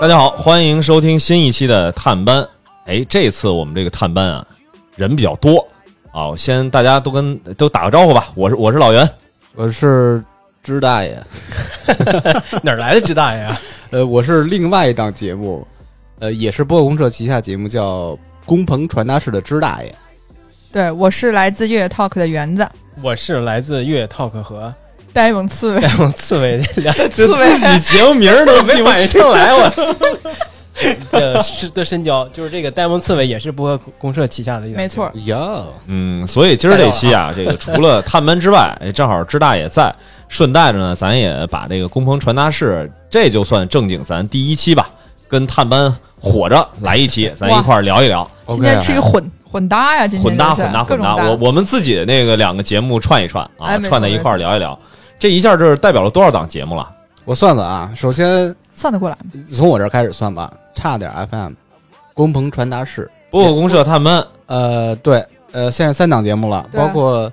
大家好，欢迎收听新一期的探班。哎，这次我们这个探班啊，人比较多啊，我先大家都跟都打个招呼吧。我是我是老袁，我是支大爷，哪儿来的支大爷啊？呃，我是另外一档节目，呃，也是播客公社旗下节目，叫《工棚传达室的支大爷。对，我是来自越野 Talk 的园子，我是来自越野 Talk 和呆萌刺猬，呆萌刺猬 两刺猬。自己节目名儿都没反应上来，我这是的深交，就是这个呆萌刺猬也是播客公社旗下的一个没错。哟，嗯，所以今儿这期啊，这个除了探班之外，哎，正好支大也在，顺带着呢，咱也把这个工棚传达室，这就算正经咱第一期吧，跟探班火着来一期，咱一块儿聊一聊，今天是一个混混搭呀，今天混搭就是混搭混搭，我我们自己的那个两个节目串一串啊，哎串在一块儿聊一聊，这一下这是代表了多少档节目了？我算算啊，首先算得过来。从我这儿开始算吧，差点 FM，工棚传达室，播客公社探班，呃，对，呃，现在三档节目了，对包括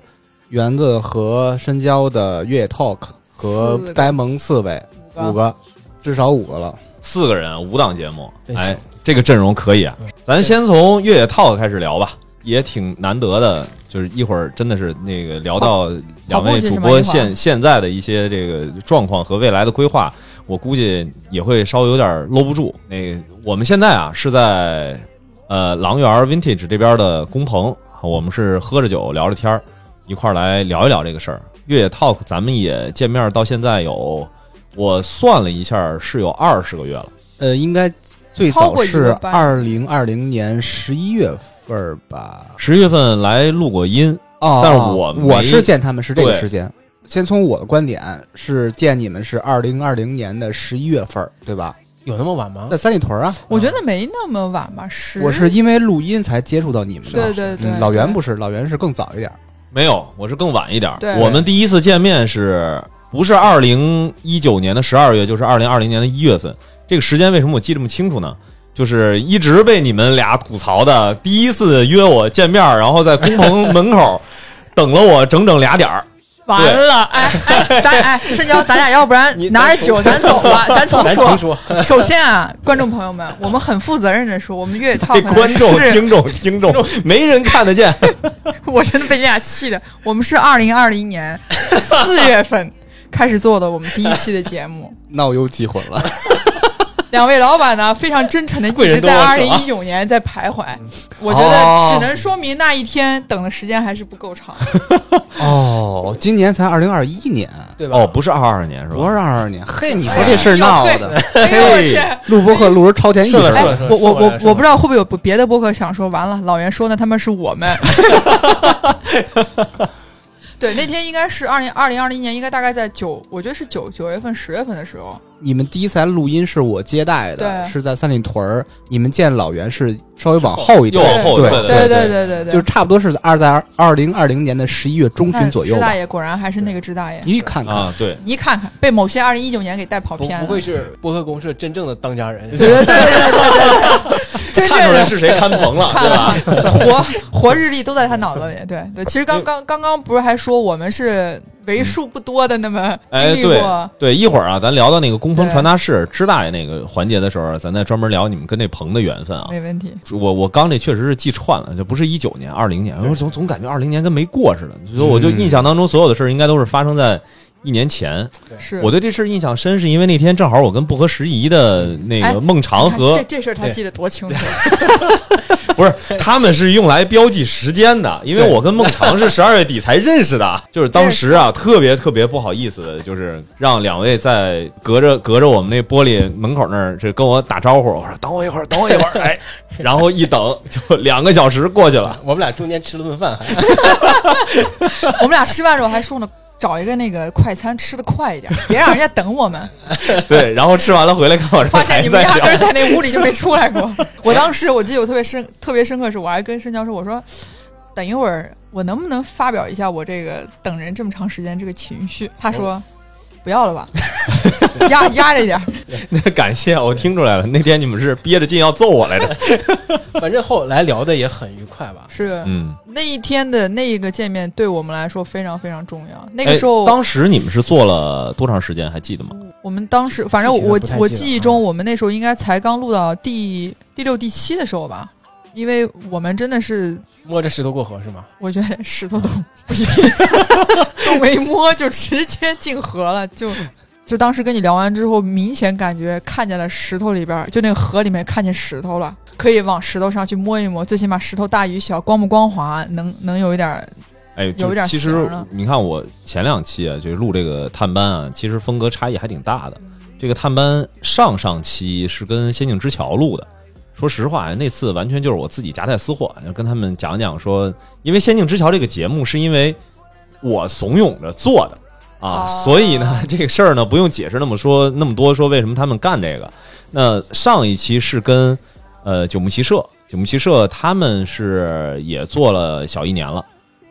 园子和深交的越野 Talk 和四个呆萌刺猬五个，至少五个了。四个人五档节目，真哎，这个阵容可以啊。咱先从越野 talk 开始聊吧，也挺难得的，就是一会儿真的是那个聊到两位主播现现在的一些这个状况和未来的规划，我估计也会稍微有点搂不住。那个我们现在啊是在呃狼园 Vintage 这边的工棚，我们是喝着酒聊着天儿，一块儿来聊一聊这个事儿。越野 talk 咱们也见面到现在有，我算了一下是有二十个月了。呃，应该最早是二零二零年十一月份儿吧。十月份来录过音，哦，但是我我是见他们是这个时间。先从我的观点是见你们是二零二零年的十一月份儿，对吧？有那么晚吗？在三里屯啊。我觉得没那么晚吧，十。我是因为录音才接触到你们的。对对对嗯老袁不是，老袁是更早一点儿。没有，我是更晚一点儿。我们第一次见面是不是二零一九年的十二月，就是二零二零年的一月份？这个时间为什么我记这么清楚呢？就是一直被你们俩吐槽的，第一次约我见面，然后在工棚门口等了我整整俩点儿。完了，哎哎，咱哎深交，咱俩要不然拿着酒 咱走吧，咱重说。首先啊，观众朋友们，我们很负责任的说，我们越野 talk 这呢观众、听众、听众，没人看得见。我真的被你俩气的。我们是二零二零年四月份开始做的我们第一期的节目，那我又记混了。两位老板呢非常真诚的一直在二零一九年在徘徊，我觉哦得只能说明那一天等的时间还是不够长。哦，今年才二零二一年，对吧？哦，不是二二年是吧？不是二二年。嘿，你说哎这事儿闹的，哎呦我天！录播客录着超前了我我我我不知道会不会有别的播客想说，完了，老袁说呢，他们是我们。对，那天应该是二零二零二零年，应该大概在九，我觉得是九九月份、十月份的时候。你们第一次来录音是我接待的，是在三里屯儿。你们见老袁是稍微往后一，点往后对对对对对对，就差不多是二在二零二零年的十一月中旬左右。大爷果然还是那个支大爷，你看看啊，对，你看看，被某些二零一九年给带跑偏了。不愧是波客公社真正的当家人，对对对对对对，看出来是谁看棚了，对吧？活活日历都在他脑子里，对对。其实刚刚刚刚不是还说我们是。为数不多的那么哎，经历对过，对，一会儿啊，咱聊到那个工棚传达室支大爷那个环节的时候，咱再专门聊你们跟那棚的缘分啊。没问题。我我刚那确实是记串了，这不是一九年、二零年，我总总感觉二零年跟没过似的，所以我就印象当中所有的事儿应该都是发生在一年前。是我对这事儿印象深，是因为那天正好我跟不合时宜的那哎个孟尝和这这事儿他记得多清楚，不是，他们是用来标记时间的，因为我跟孟尝是十二月底才认识的，就是当时啊，特别特别不好意思的，就是让两位在隔着隔着我们那玻璃门口那儿，这跟我打招呼，我说等我一会儿，等我一会儿，哎，然后一等就两个小时过去了，我们俩中间吃了顿饭，还我们俩吃饭的时候还说呢，找一个那个快餐吃的快一点，别让人家等我们。对，然后吃完了回来看我这发现你们压根儿在那屋里就没出来过。我当时我记得我特别深特别深刻是，我还跟申教授，我说等一会儿我能不能发表一下我这个等人这么长时间这个情绪？他说不要了吧。压压着一点儿。那感谢，我听出来了，那天你们是憋着劲要揍我来着。反正后来聊的也很愉快吧。是嗯，那一天的那一个见面，对我们来说非常非常重要。那个哎时候，当时你们是做了多长时间？还记得吗？我们当时反正我我记忆中，我们那时候应该才刚录到第第六、第七的时候吧，因为我们真的是，摸着石头过河是吗？我觉得石头都不一定，都没摸就直接进河了，就。就当时跟你聊完之后，明显感觉看见了石头里边，就那个河里面看见石头了，可以往石头上去摸一摸，最起码石头大与小，光不光滑，能能有一点儿哎，有一点其实你看我前两期啊，就是录这个探班啊，其实风格差异还挺大的。这个探班上上期是跟《仙境之桥》录的，说实话，那次完全就是我自己夹带私货，跟他们讲讲说，因为《仙境之桥》这个节目是因为我怂恿着做的啊，哦所以呢，这个事儿呢不用解释那么说那么多，说为什么他们干这个。那上一期是跟呃九牧骑社，九牧骑社他们是也做了小一年了。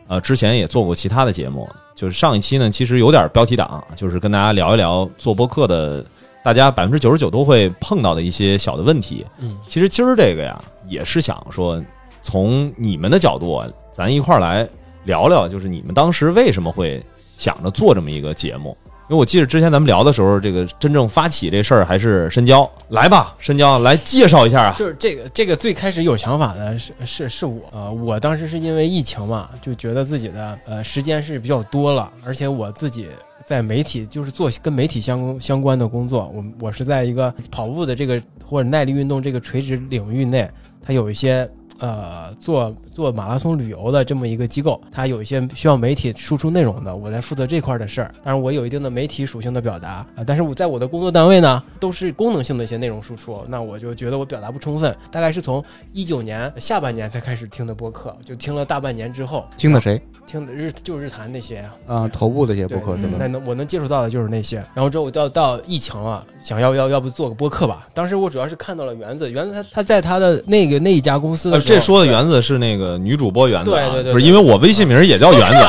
呃，之前也做过其他的节目，就是上一期呢，其实有点标题党，就是跟大家聊一聊做播客的，大家百分之九十九都会碰到的一些小的问题。嗯，其实今儿这个呀，也是想说，从你们的角度啊，咱一块儿来聊聊，就是你们当时为什么会想着做这么一个节目？因为我记得之前咱们聊的时候，这个真正发起这事儿还是深交。来吧，深交，来介绍一下啊。就是这个这个最开始有想法的是是是我呃，我当时是因为疫情嘛，就觉得自己的呃时间是比较多了，而且我自己在媒体就是做跟媒体相相关的工作，我我是在一个跑步的这个或者耐力运动这个垂直领域内，它有一些。呃，做做马拉松旅游的这么一个机构，它有一些需要媒体输出内容的，我在负责这块儿的事儿。当然，我有一定的媒体属性的表达啊、但是我在我的工作单位呢，都是功能性的一些内容输出，那我就觉得我表达不充分。大概是从一九年下半年才开始听的播客，就听了大半年之后，听的谁听的日就日坛那些啊，啊？头部的一些对播客是吧？那能我能接触到的就是那些。然后之后我到到疫情了，想要要要不做个播客吧。当时我主要是看到了园子，园子他他在他的那个那一家公司的呃，时候，这说的园子是那个女主播园子、啊，对对对不是因为我微信名也叫园子，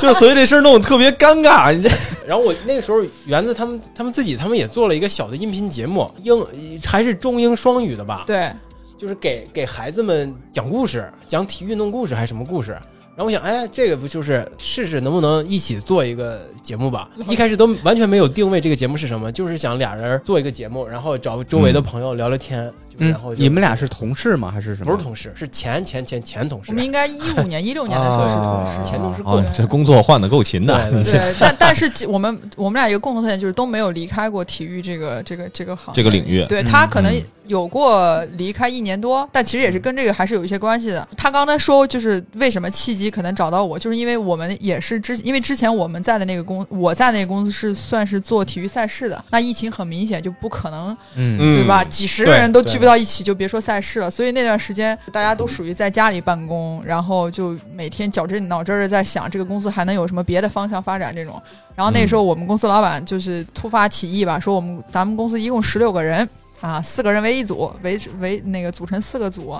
就所以这事儿弄得特别尴尬。你这 然后我那个时候园子他们他们自己他们也做了一个小的音频节目，英还是中英双语的吧，对，就是给给孩子们讲故事，讲体育运动故事还是什么故事。然后我想，哎，这个不就是试试能不能一起做一个节目吧？一开始都完全没有定位这个节目是什么，就是想俩人做一个节目，然后找周围的朋友聊聊天，就嗯然后，就你们俩是同事吗？还是什么？不是同事，是前前前前同事我，们应该一五年、一六年的时候是同事。啊前同事哦过，这工作换的够勤的。对 但但是其我们我们俩一个共同特点就是都没有离开过体育这个这个这个行业这个领域对嗯他可能嗯有过离开一年多，但其实也是跟这个还是有一些关系的。他刚才说就是为什么契机可能找到我，就是因为我们也是之因为之前我们在的那个公我在那个公司是算是做体育赛事的，那疫情很明显就不可能嗯嗯对吧？几十个对人都对聚不到一起，就别说赛事了。所以那段时间大家都属于在家里办公，然后就每天绞着脑汁儿在想这个公司还能有什么别的方向发展这种。然后那时候我们公司老板就是突发奇意吧，说我们咱们公司一共十六个人。啊，四个人为一组，为为那个组成四个组，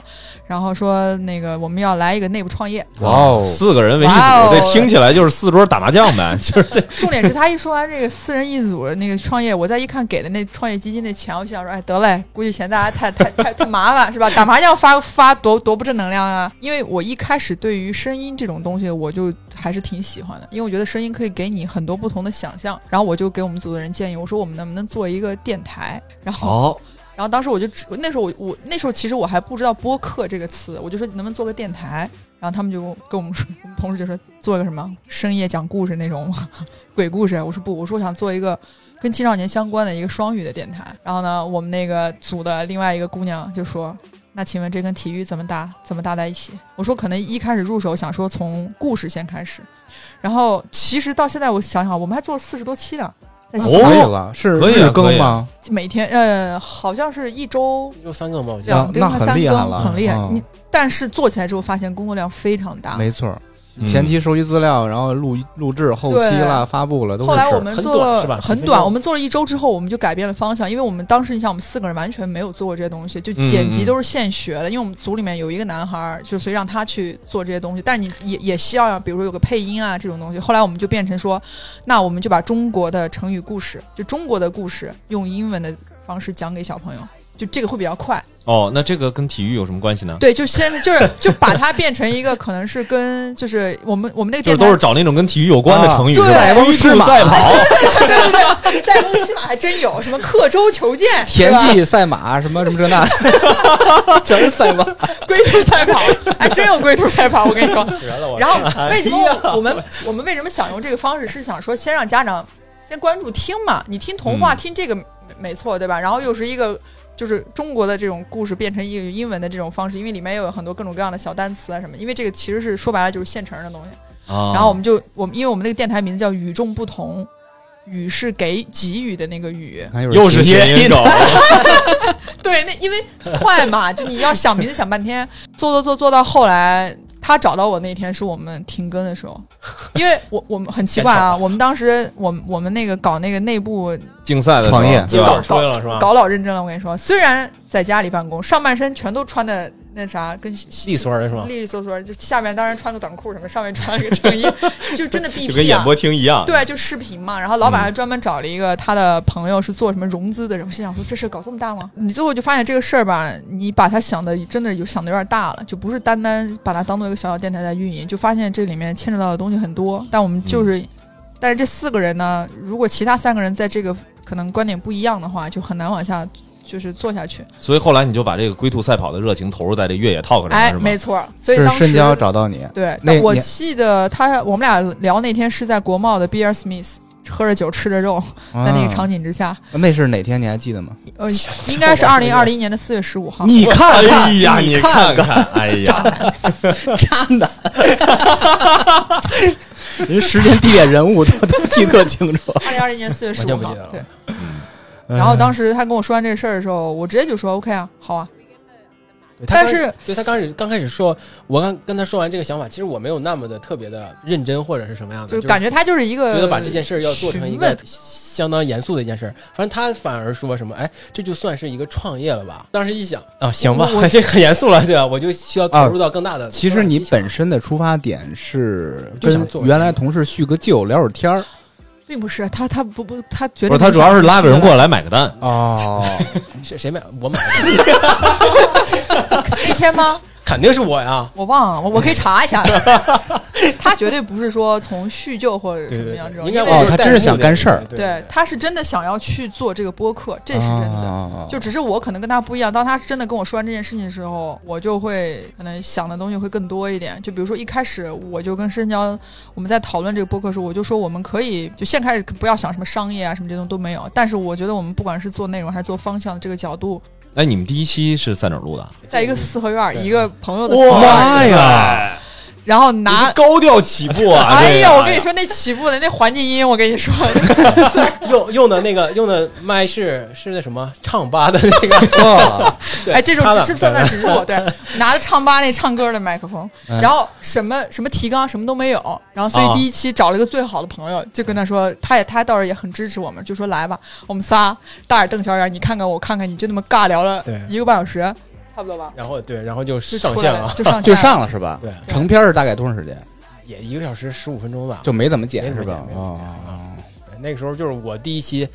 然后说那个我们要来一个内部创业。哇哦四个人为一组，这听起来就是四桌打麻将呗，就是这。重点是他一说完这个四人一组的那个创业，我再一看给的那创业基金那钱，我想说，哎，得嘞，估计嫌大家太太太太麻烦是吧？打麻将发发多多不正能量啊！因为我一开始对于声音这种东西，我就还是挺喜欢的，因为我觉得声音可以给你很多不同的想象。然后我就给我们组的人建议，我说我们能不能做一个电台？然后哦，然后当时我就那时候我我那时候其实我还不知道播客这个词，我就说你能不能做个电台？然后他们就跟我们说，我们同事就说做个什么深夜讲故事那种 鬼故事。我说不，我说我想做一个跟青少年相关的一个双语的电台。然后呢，我们那个组的另外一个姑娘就说。那请问这跟体育怎么搭？怎么搭在一起？我说可能一开始入手想说从故事先开始，然后其实到现在我想想，我们还做了四十多期呢，可以了，是可以更吗？每天呃好像是一周一周三个嘛，我记得。两更那很和三更，厉害了很厉害。嗯你但是做起来之后发现工作量非常大，没错前期收集资料，然后录录制，后期啦，发布了，都是后来我们做了短是吧很短，我们做了一周之后，我们就改变了方向，因为我们当时你想，我们四个人完全没有做过这些东西，就剪辑都是现学的。因为我们组里面有一个男孩儿，就所以让他去做这些东西，但你也也需要，比如说有个配音啊这种东西。后来我们就变成说，那我们就把中国的成语故事，就中国的故事，用英文的方式讲给小朋友。就这个会比较快，哦，那这个跟体育有什么关系呢？对，就先就是就把它变成一个可能是跟就是我们我们那个就是电台都是找那种跟体育有关的成语，龟塞翁失马兔赛跑，对对对，塞翁失马还真有什么刻舟求剑、田忌赛马什么什么这那，全是赛马。龟兔赛跑，还真有龟兔赛跑，我跟你说。然后为什么我们我们为什么想用这个方式？是想说先让家长先关注听嘛，你听童话、嗯听这个没没错，对吧？然后又是一个。就是中国的这种故事变成一个英文的这种方式，因为里面又有很多各种各样的小单词啊什么。因为这个其实是说白了就是现成的东西。啊然后我们就我们因为我们那个电台名字叫与众不同，与是给给予的那个与，又是谐音梗，对，那因为快嘛，就你要想名字想半天，做做做做到后来，他找到我那天是我们停更的时候，因为我我们很奇怪啊，我们当时我们我们那个搞那个内部竞赛的创业？搞老认真了，我跟你说，虽然在家里办公，上半身全都穿的那啥，跟利索儿的是吧？利利索索，就下面当然穿个短裤什么，上面穿了个衬衣，就真的 BP 啊。就跟演播厅一样。对，就视频嘛。然后老板还专门找了一个他的朋友是做什么融资的人，我心想说这事儿搞这么大吗？你最后就发现这个事儿吧，你把它想的真的有想的有点大了，就不是单单把它当做一个小小电台在运营，就发现这里面牵扯到的东西很多。但我们就是，但是这四个人呢，如果其他三个人在这个可能观点不一样的话，就很难往下就是做下去。所以后来你就把这个龟兔赛跑的热情投入在这越野 talk 上，哎，是吗？没错，所以当时是深交找到你，对，那我记得他我们俩聊那天是在国贸的 Beer Smith。喝着酒，吃着肉，在那个场景，之下，那是哪天你还记得吗？呃，应该是 二零二零年的四月十五号。你看看，哎呀，你看看看，哎呀，渣男，人时间、地点、人物都都记特清楚。二零二零年四月十五号对。嗯然后当时他跟我说完这个事儿的时候，我直接就说 OK 啊，好啊。对但是对他刚开始刚开始说，我刚跟他说完这个想法，其实我没有那么的特别的认真或者是什么样的，就感觉他就是一个觉得把这件事儿要做成一个相当严肃的一件事儿。反正他反而说什么，哎，这就算是一个创业了吧？当时一想啊，行吧，我 这很严肃了，对吧？我就需要投入到更大的。其实你本身的出发点是跟就想做原来同事叙个旧，聊会儿天儿。并不是他他不不他觉得不是他主要是拉个人过来买个单，哦，谁谁买？我买的，那天吗？肯定是我呀。我忘了，我我可以查一下。他绝对不是说从叙旧或者什么样这种，因为应该他真是想干事儿对，他是真的想要去做这个播客，这是真的。哦就只是我可能跟他不一样，当他真的跟我说完这件事情的时候，我就会可能想的东西会更多一点。就比如说一开始我就跟深交我们在讨论这个播客的时候，我就说我们可以就现开始不要想什么商业啊什么这种都没有，但是我觉得我们不管是做内容还是做方向这个角度，哎，你们第一期是在哪儿录的？在一个四合院一个朋友的四合院妈，呀！然后拿。高调起步啊！哎呀，我跟你，说，那起步的那环境音，我跟你说，用用的那个用的麦是是那什么唱吧的那个，哎，这种这算不算植入？对，拿着唱吧那唱歌的麦克风，嗯然后什么什么提纲什么都没有，然后所以啊第一期找了一个最好的朋友，就跟他说，他也他倒是也很支持我们，就说来吧，我们仨大眼瞪小眼，你看看我看看你，就那么尬聊了对一个半小时，差不多吧，然后对，然后就就上线了，就 上就上了是吧？对，成片是大概多长时间？也一个小时十五分钟吧。就没怎么剪是吧？么剪没怎么哦那个时候就是我第一期，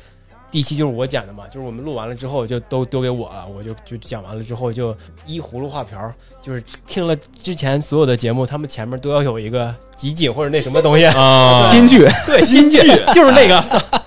第一期就是我剪的嘛，就是我们录完了之后就都丢给我了，我就就讲完了之后就依葫芦画瓢，就是听了之前所有的节目，他们前面都要有一个集锦或者那什么东西，啊，金句，对，金句就是那个。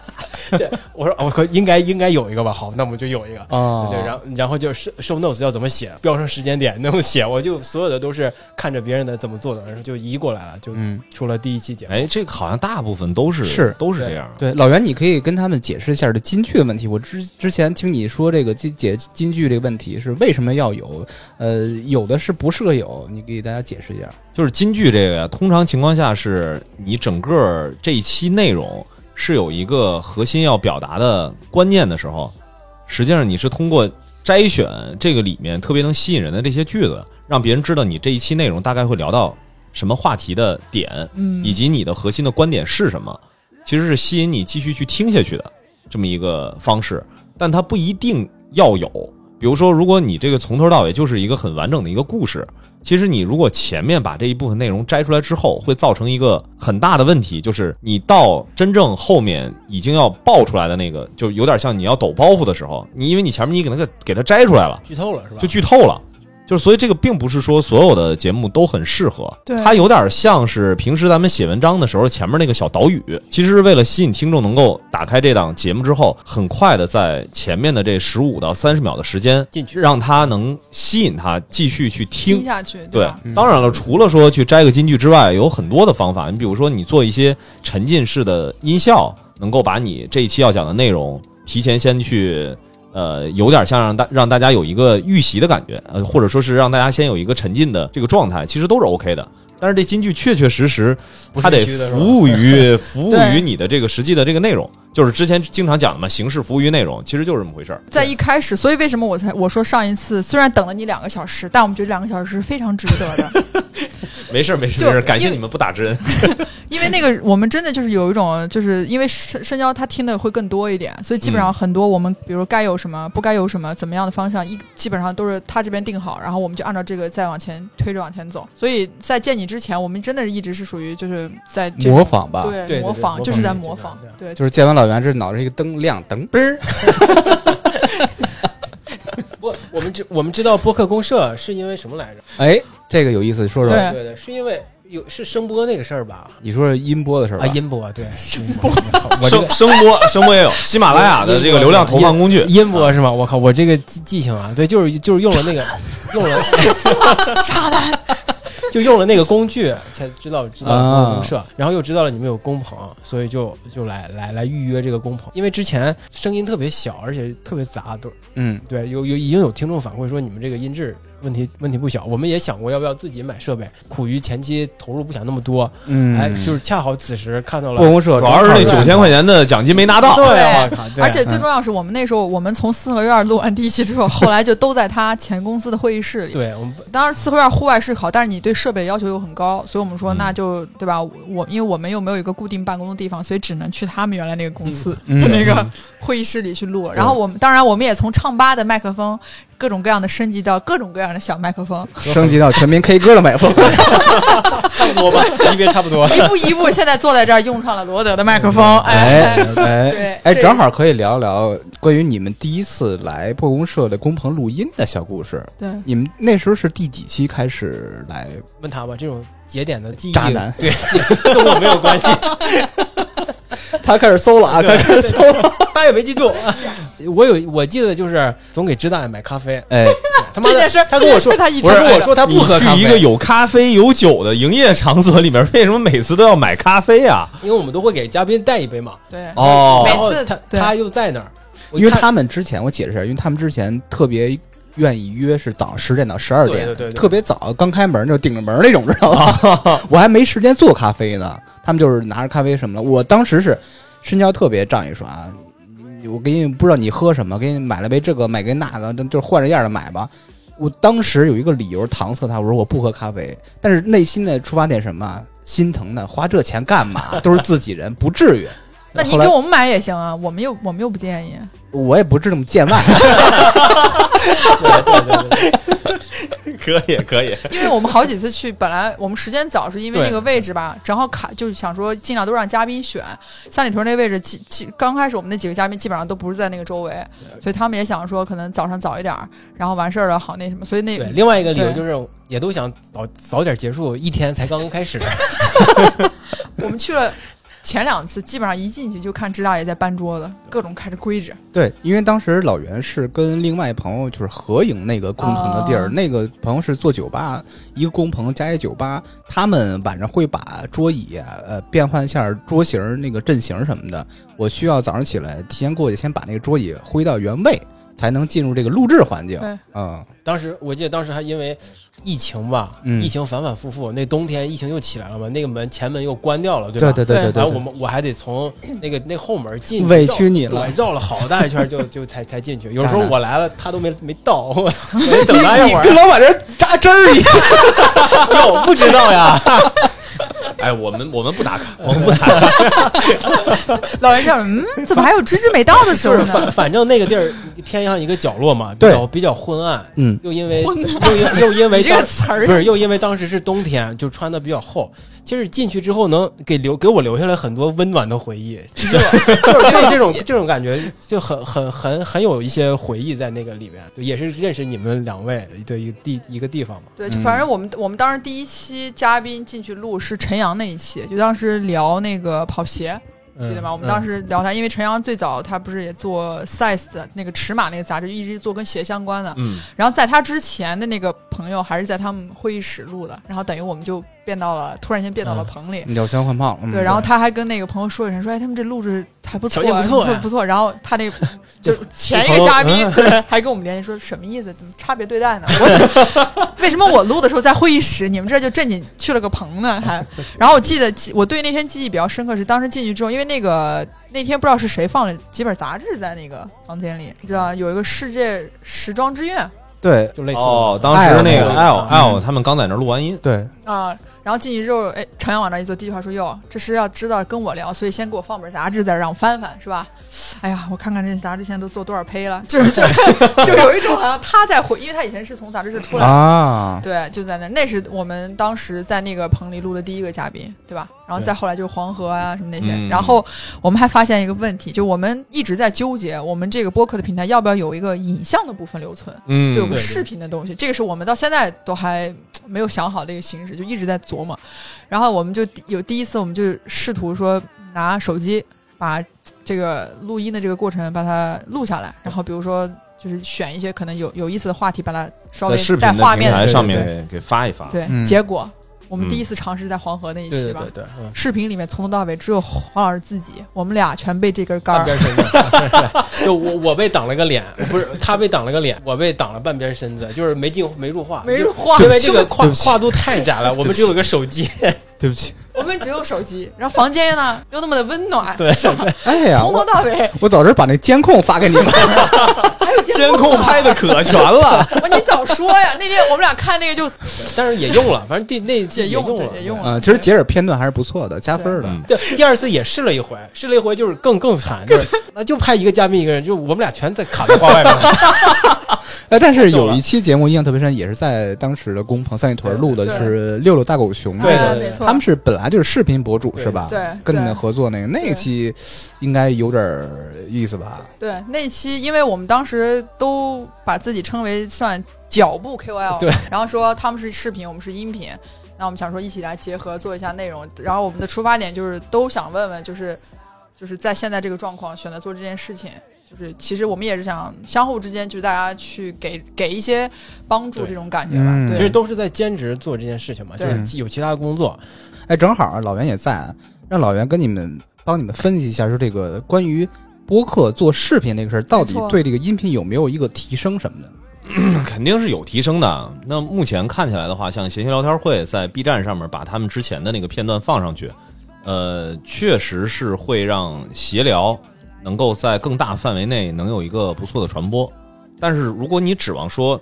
对，我说我可应该应该有一个吧，好，那我们就有一个。哦，对，然后然后就 show show notes 要怎么写，标上时间点那么写，我就所有的都是看着别人的怎么做的，然后就移过来了，就嗯，出了第一期节目。哎，这个好像大部分都是是都是这样。对，老袁，你可以跟他们解释一下这金句的问题。我之之前听你说这个金解金句这个问题是为什么要有，呃，有的是不适合有，你给大家解释一下。就是金句这个呀，通常情况下是你整个这一期内容是有一个核心要表达的观念的时候，实际上你是通过摘选这个里面特别能吸引人的这些句子，让别人知道你这一期内容大概会聊到什么话题的点，嗯，以及你的核心的观点是什么，其实是吸引你继续去听下去的这么一个方式。但它不一定要有，比如说，如果你这个从头到尾就是一个很完整的一个故事，其实你如果前面把这一部分内容摘出来之后，会造成一个很大的问题，就是你到真正后面已经要爆出来的那个，就有点像你要抖包袱的时候，你因为你前面你给那个给它摘出来了，剧透了是吧？就剧透了。就是，所以这个并不是说所有的节目都很适合，对它有点像是平时咱们写文章的时候前面那个小导语，其实是为了吸引听众能够打开这档节目之后，很快的在前面的这十五到三十秒的时间进去让他能吸引他继续去听听。下去，对吧？，当然了，除了说去摘个金句之外，有很多的方法。你比如说，你做一些沉浸式的音效，能够把你这一期要讲的内容提前先去，呃，有点像让大让大家有一个预习的感觉，呃，或者说是让大家先有一个沉浸的这个状态，其实都是 OK 的。但是这金句确确实实，它得服务于 服务于你的这个实际的这个内容，就是之前经常讲的嘛，形式服务于内容，其实就是这么回事儿。在一开始，所以为什么我才我说上一次虽然等了你两个小时，但我们觉得两个小时是非常值得的，没事儿没事儿没事儿，感谢你们不打针。因为那个我们真的就是有一种，就是因为深深交他听的会更多一点，所以基本上很多我们比如该有什么，不该有什么，怎么样的方向，一基本上都是他这边定好，然后我们就按照这个再往前推着往前走。所以在见你之前，我们真的是一直是属于就是在模仿吧，对对对模仿，就是在模仿，对。就是见完老袁，这脑袋一个灯亮，灯嘣儿，不，我们知我们知道播客公社是因为什么来着？哎，这个有意思，说说。对对对，是因为有是声波那个事儿吧？你说是音波的事儿吧啊，？音波对，声波，声声波声波也有，喜马拉雅的这个流量投放工具。音波是吗？我靠，我这个记记性啊，对，就是就是用了那个用了 渣男，就用了那个工具，才知道知道公社，然后又知道了你们有工棚，所以就就来来来预约这个工棚，因为之前声音特别小，而且特别杂，都嗯，对，有有已经有听众反馈说你们这个音质问题问题不小，我们也想过要不要自己买设备，苦于前期投入不想那么多，嗯，哎，就是恰好此时看到了播公社主要是那九千块钱的奖金没拿到。对，而且最重要是我们那时候，我们从四合院录完第一期之后，后来就都在他前公司的会议室里。对我们当然，四合院户外是好，但是你对设备要求又很高，所以我们说嗯那就对吧？我因为我们又没有一个固定办公的地方，所以只能去他们原来那个公司嗯那个会议室里去录。然后我们当然我们也从唱吧的麦克风各种各样的升级到各种各样的小麦克风，升级到全民 K 歌的麦克风。差不多吧，级别差不多。一步一步，现在坐在这儿用上了罗德的麦克风，哎哎，哎对哎，正好可以聊聊关于你们第一次来破公社的工棚录音的小故事。对。你们那时候是第几期开始来？问他吧，这种节点的记忆，渣男对，跟我没有关系，他开始搜了啊，开始搜了。他也没记住。我有，我记得就是总给知大买咖啡，哎，他妈的这件事，他跟我说他一我说他不喝咖啡。去一个有咖啡有酒的营业场所里面，为什么每次都要买咖啡啊？因为我们都会给嘉宾带一杯嘛。对。哦。每次然后他他又在那儿，因为他们之前我解释一下，因为他们之前特别愿意约是早上十点到十二点，对对对。对特别早，刚开门就顶着门那种，知道吗？我还没时间做咖啡呢，他们就是拿着咖啡什么的。我当时是身交特别仗义说啊，我给你不知道你喝什么，给你买了杯这个，买杯那个，就是换着样的买吧。我当时有一个理由搪塞他，我说我不喝咖啡，但是内心的出发点什么？心疼的，花这钱干嘛？都是自己人，不至于。那你给我们买也行啊，我们又我们又不介意。我也不是这么见外，对对对对对，可以可以，因为我们好几次去，本来我们时间早，是因为对那个位置吧，正好卡，就是想说尽量都让嘉宾选。三里屯那位置，基基刚开始我们那几个嘉宾基本上都不是在那个周围，所以他们也想说可能早上早一点儿，然后完事儿了好那什么，所以那对，另外一个理由对就是也都想早早点结束，一天才刚刚开始。我们去了。前两次基本上一进去就看支大爷在搬桌子，各种开着规制。对，因为当时老袁是跟另外朋友就是合营那个工棚的地儿，哦那个朋友是做酒吧，一个工棚加一酒吧，他们晚上会把桌椅啊呃变换一下桌型、那个阵型什么的。我需要早上起来提前过去，先把那个桌椅挥到原位，才能进入这个录制环境。嗯，当时我记得当时还因为疫情吧，嗯疫情反反复复，那冬天疫情又起来了嘛，那个门前门又关掉了，对吧？对对对对然后我们我还得从那个那后门进去，委屈你了，绕了好大一圈就 就才才进去。有时候我来了，他都没没到，我我得等他一会儿你跟。老板这扎针儿一样。哟，不知道呀，哎，我们我们不打卡，我们不打卡。老人家，嗯，怎么还有芝芝没到的时候呢？反反正那个地儿偏向一个角落嘛，比对较比较昏暗，嗯，又因为又因又因为这个词儿不是又因为当时是冬天，就穿的比较厚。其实进去之后能给留给我留下来很多温暖的回忆，就是就是就是这种 这种感觉就很很很很有一些回忆在那个里面，也是认识你们两位的一个地一个地方嘛。对，反正我们我们当时第一期嘉宾进去录是陈阳那一期，就当时聊那个跑鞋，记得吗？嗯我们当时聊他，因为陈阳最早他不是也做 size 的那个尺码那个杂志，一直做跟鞋相关的。嗯，然后在他之前的那个朋友还是在他们会议室录的，然后等于我们就变到了突然间变到了棚里。鸟枪换炮，了对，然后他还跟那个朋友说一声，说哎，他们这录制还不错，不错呀不不错。然后他那个就是前一个嘉宾，对，还跟我们联系说什么意思？怎么差别对待呢？我为什么我录的时候在会议室，你们这就正经去了个棚呢？还，然后我记得我对那天记忆比较深刻是当时进去之后，因为那个那天不知道是谁放了几本杂志在那个房间里，你知道有一个世界时装之愿对就类似哦，当哎时那个哎 L 嗯 L 他们刚在那录完音，对，啊。然后进去之后，哎，常阳往那一坐，第一句话说：“哟，这是要知道跟我聊，所以先给我放本杂志，再让我翻翻，是吧？”哎呀，我看看这杂志现在都做多少胚了，就是就 就有一种好像他在回，因为他以前是从杂志社出来的，啊，对，就在那，那是我们当时在那个棚里录的第一个嘉宾，对吧？然后再后来就是黄河啊什么那些，嗯然后我们还发现一个问题，就我们一直在纠结，我们这个播客的平台要不要有一个影像的部分留存，嗯就有个视频的东西，这个是我们到现在都还没有想好的一个形式，就一直在琢磨。然后我们就有第一次，我们就试图说拿手机把这个录音的这个过程把它录下来，然后比如说就是选一些可能有有意思的话题，把它稍微带画面的上对面给给发一发。对，嗯结果我们嗯第一次尝试在黄河那一期吧，对对对对，嗯，视频里面从头到尾只有黄老师自己，我们俩全被这根杆儿。半边身子，就我我被挡了个脸，不是他被挡了个脸，我被挡了半边身子，就是没进没入画，没入画因为这个跨跨度太窄了，我们只有一个手机，对不起，我们只有手机，然后房间呢又那么的温暖，对，哎呀，从头到尾，我早知把那监控发给你们，监控拍的可全了，我你早说呀！那天我们俩看那个就但是也用了，反正第那也用用了，也用了啊，其实截止片段还是不错的，加分的。嗯对，第二次也试了一回，试了一回就是更更惨，就是那就派一个嘉宾一个人，就我们俩全在卡在画外面。哎，但是有一期节目印象特别深，也是在当时的工棚三里屯录的，就是六六大狗熊。对对对哎没错，他们是本来就是视频博主是吧？对跟你们合作那个那一期应该有点儿意思吧？对那期，因为我们当时都把自己称为算脚步 KOL，对，然后说他们是视频，我们是音频，那我们想说一起来结合做一下内容，然后我们的出发点就是都想问问，就是就是在现在这个状况选择做这件事情。就是其实我们也是想相互之间，就是大家去给给一些帮助这种感觉吧。嗯对其实都是在兼职做这件事情嘛，就是有其他的工作。哎，正好啊老袁也在啊，让老袁跟你们帮你们分析一下，说这个关于播客做视频这个事儿，到底对这个音频有没有一个提升什么的？肯定是有提升的。那目前看起来的话，像闲闲聊天会在 B 站上面把他们之前的那个片段放上去，呃，确实是会让闲聊能够在更大范围内能有一个不错的传播。但是如果你指望说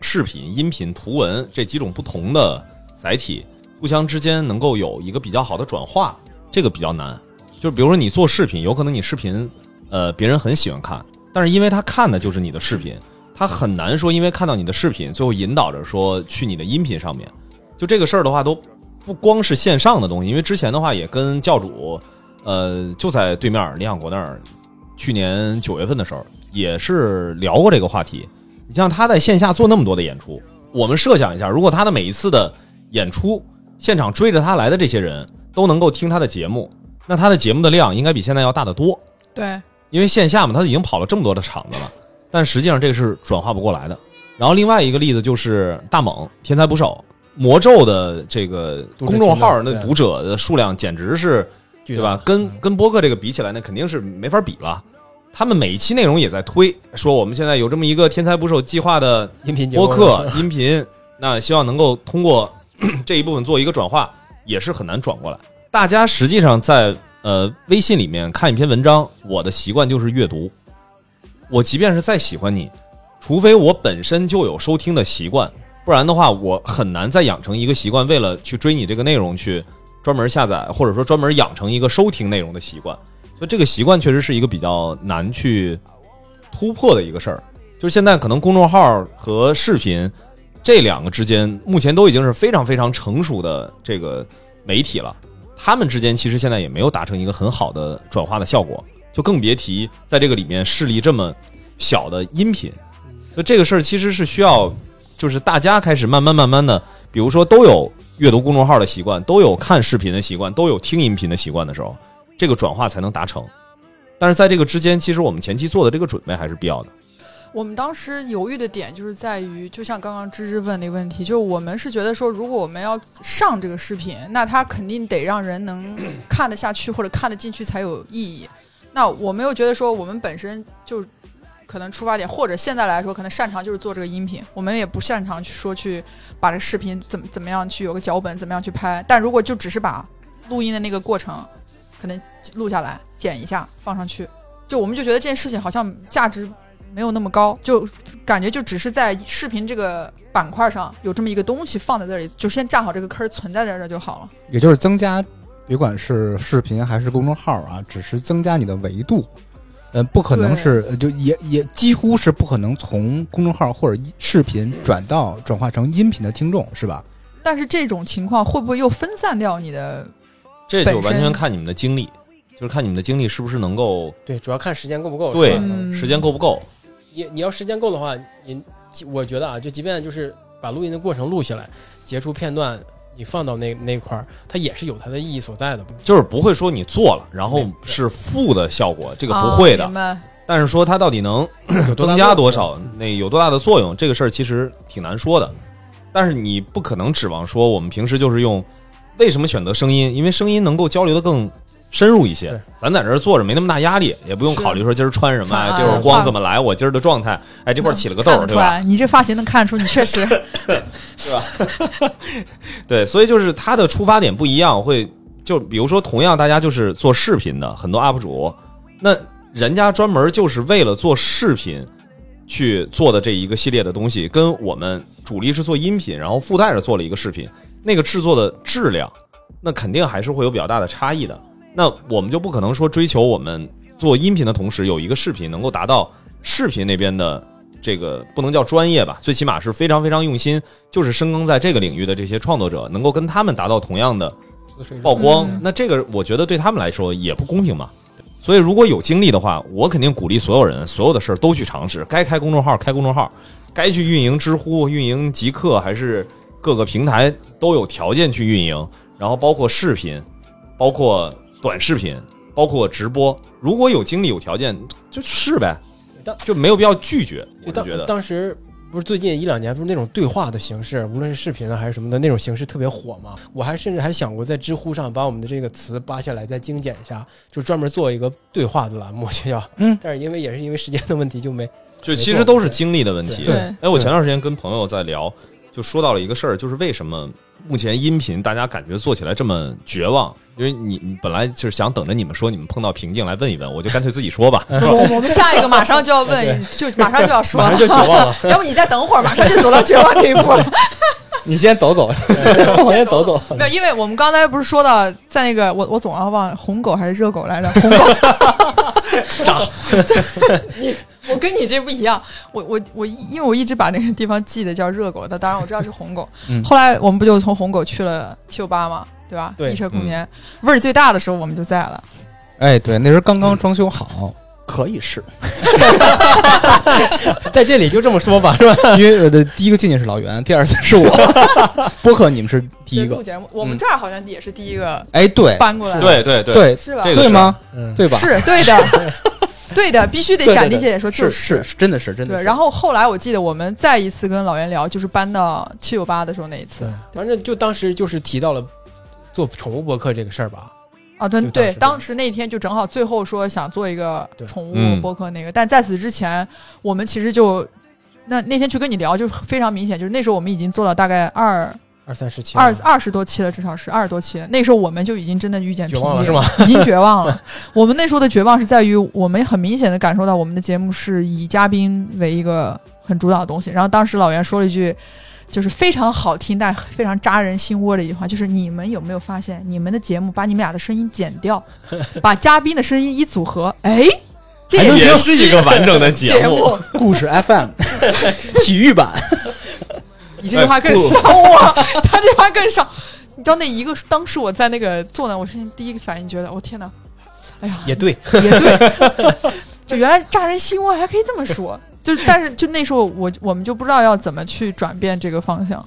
视频、音频、图文这几种不同的载体互相之间能够有一个比较好的转化，这个比较难。就比如说你做视频，有可能你视频呃别人很喜欢看，但是因为他看的就是你的视频，他很难说因为看到你的视频，最后引导着说去你的音频上面。就这个事儿的话，都不光是线上的东西，因为之前的话也跟教主，呃，就在对面李想国那儿，去年九月份的时候也是聊过这个话题。你像他在线下做那么多的演出，我们设想一下，如果他的每一次的演出现场追着他来的这些人都能够听他的节目，那他的节目的量应该比现在要大得多。对因为线下嘛，他已经跑了这么多的场子了，但实际上这个是转化不过来的。然后另外一个例子就是大猛天才捕手魔咒的这个公众号那读者的数量简直是，对对吧？跟跟播客这个比起来，那肯定是没法比了。他们每一期内容也在推，说我们现在有这么一个天才捕手计划的音频播客音频，那希望能够通过 这一部分做一个转化，也是很难转过来。大家实际上在呃微信里面看一篇文章，我的习惯就是阅读。我即便是再喜欢你，除非我本身就有收听的习惯，不然的话，我很难再养成一个习惯，为了去追你这个内容去专门下载，或者说专门养成一个收听内容的习惯。所以这个习惯确实是一个比较难去突破的一个事儿。就是现在可能公众号和视频这两个之间，目前都已经是非常非常成熟的这个媒体了，他们之间其实现在也没有达成一个很好的转化的效果。就更别提在这个里面势力这么小的音频，所以这个事儿其实是需要，就是大家开始慢慢慢慢的，比如说都有阅读公众号的习惯，都有看视频的习惯，都有听音频的习惯的时候，这个转化才能达成。但是在这个之间，其实我们前期做的这个准备还是必要的。我们当时犹豫的点就是在于，就像刚刚芝芝问那个问题，就我们是觉得说，如果我们要上这个视频，那它肯定得让人能看得下去或者看得进去才有意义。那我没有觉得说我们本身就可能出发点，或者现在来说可能擅长就是做这个音频，我们也不擅长去说去把这视频怎么怎么样去有个脚本，怎么样去拍。但如果就只是把录音的那个过程可能录下来、剪一下放上去，就我们就觉得这件事情好像价值没有那么高，就感觉就只是在视频这个板块上有这么一个东西放在这里，就先占好这个坑存在在这就好了。也就是增加。别管是视频还是公众号啊，只是增加你的维度，呃，不可能是就也也几乎是不可能从公众号或者视频转到转化成音频的听众，是吧？但是这种情况会不会又分散掉你的？这就完全看你们的精力，就是看你们的精力是不是能够对，主要看时间够不够。对，时间够不够？你你要时间够的话，你我觉得啊，就即便就是把录音的过程录下来，截出片段。你放到那那块儿，它也是有它的意义所在的，就是不会说你做了，然后是负的效果，这个不会的。但是说它到底能增加多少，那有多大的作用，这个事儿其实挺难说的。但是你不可能指望说我们平时就是用，为什么选择声音？因为声音能够交流的更。深入一些，咱在这儿坐着没那么大压力，也不用考虑说今儿穿什么，这会儿光怎么来，我今儿的状态，哎，这块起了个痘，对吧？你这发型能看出你确实，是吧？对，所以就是他的出发点不一样，会就比如说，同样大家就是做视频的很多 UP 主，那人家专门就是为了做视频去做的这一个系列的东西，跟我们主力是做音频，然后附带着做了一个视频，那个制作的质量，那肯定还是会有比较大的差异的。那我们就不可能说追求我们做音频的同时有一个视频能够达到视频那边的这个不能叫专业吧，最起码是非常非常用心，就是深耕在这个领域的这些创作者能够跟他们达到同样的曝光。那这个我觉得对他们来说也不公平嘛。所以如果有精力的话，我肯定鼓励所有人，所有的事儿都去尝试。该开公众号开公众号，该去运营知乎、运营极客还是各个平台都有条件去运营，然后包括视频，包括。短视频包括直播，如果有精力有条件，就试呗，就没有必要拒绝。我觉得当时不是最近一两年，不是那种对话的形式，无论是视频啊还是什么的那种形式特别火嘛。我还甚至还想过在知乎上把我们的这个词扒下来再精简一下，就专门做一个对话的栏目，就要嗯。但是因为也是因为时间的问题，就没就其实都是精力的问题。对，哎，我前段时间跟朋友在聊，就说到了一个事儿，就是为什么。目前音频大家感觉做起来这么绝望，因为你你本来就是想等着你们说你们碰到瓶颈来问一问，我就干脆自己说吧。我我们下一个马上就要问，就马上就要 说，马上就绝望了。要不你再等会儿，马上就走到绝望这一步。你先走走，我先走走。没有，因为我们刚才不是说到在那个我我总要忘红狗还是热狗来着？红狗。我跟你这不一样，我我我，因为我一直把那个地方记得叫热狗的，当然我知道是红狗。后来我们不就从红狗去了七九八嘛，对吧？对，一车空间味儿最大的时候我们就在了。哎，对，那时候刚刚装修好，可以试。在这里就这么说吧，是吧？因为我的第一个进去是老袁，第二次是我。播客你们是第一个录节目，我们这儿好像也是第一个。哎，对，搬过来，对对对，是吧？对吗？对吧？是对的。对的，必须得斩钉截铁说，就是是，真的是真的。对，然后后来我记得我们再一次跟老袁聊，就是搬到七九八的时候那一次。反正就当时就是提到了做宠物博客这个事儿吧。啊，对对，当时那天就正好最后说想做一个宠物嗯播客那个，但在此之前，我们其实就那那天去跟你聊，就非常明显，就是那时候我们已经做了大概二二三十期二二十多期了，至少是二十多期。那时候我们就已经真的遇见绝瓶颈？已经绝望了。我们那时候的绝望是在于，我们很明显的感受到我们的节目是以嘉宾为一个很主导的东西。然后当时老袁说了一句。就是非常好听但非常扎人心窝的一句话，就是你们有没有发现，你们的节目把你们俩的声音剪掉，把嘉宾的声音一组合，哎，这也也是是一个完整的节节目。故事 FM 体育版，你这句话更伤我，他这句话更伤。你知道那一个当时我在那个坐那，我是第一个反应觉得，我、天哪，哎呀，也对，也对，就原来扎人心窝还可以这么说。就但是就那时候我我们就不知道要怎么去转变这个方向。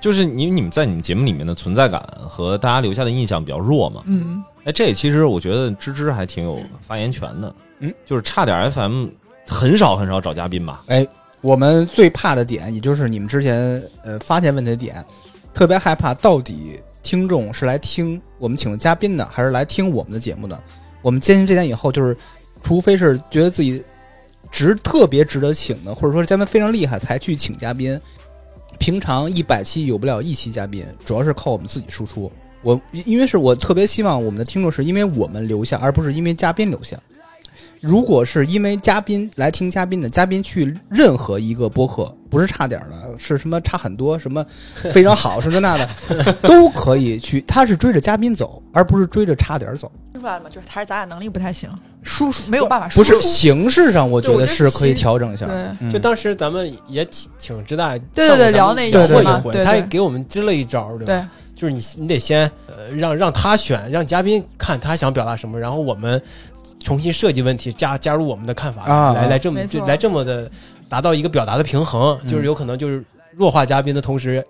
就是你你们在你们节目里面的存在感和大家留下的印象比较弱嘛？嗯，哎，这其实我觉得芝芝还挺有发言权的。嗯，就是差点 FM 很少很少找嘉宾吧？哎，我们最怕的点，也就是你们之前呃发现问题的点，特别害怕到底听众是来听我们请的嘉宾的，还是来听我们的节目的。我们坚信这点以后，就是除非是觉得自己值特别值得请的，或者说嘉宾非常厉害才去请嘉宾。平常一百期有不了一期嘉宾，主要是靠我们自己输出。我因为是我特别希望我们的听众是因为我们留下，而不是因为嘉宾留下。如果是因为嘉宾来听嘉宾的，嘉宾去任何一个播客，不是差点儿的，是什么差很多，什么非常好，什么那的，都可以去。他是追着嘉宾走，而不是追着差点儿走。听出来了吗？就是还是咱俩能力不太行，输出没有办法输不。是形式上，我觉得得是可以调整一下。对嗯就当时咱们也请请知大对对对聊那一期过一回，嘛对对他也给我们支了一招，对吧？对就是你你得先呃让让他选，让嘉宾看他想表达什么，然后我们重新设计问题，加加入我们的看法，啊来来这么就来这么的达到一个表达的平衡，嗯就是有可能就是弱化嘉宾的同时，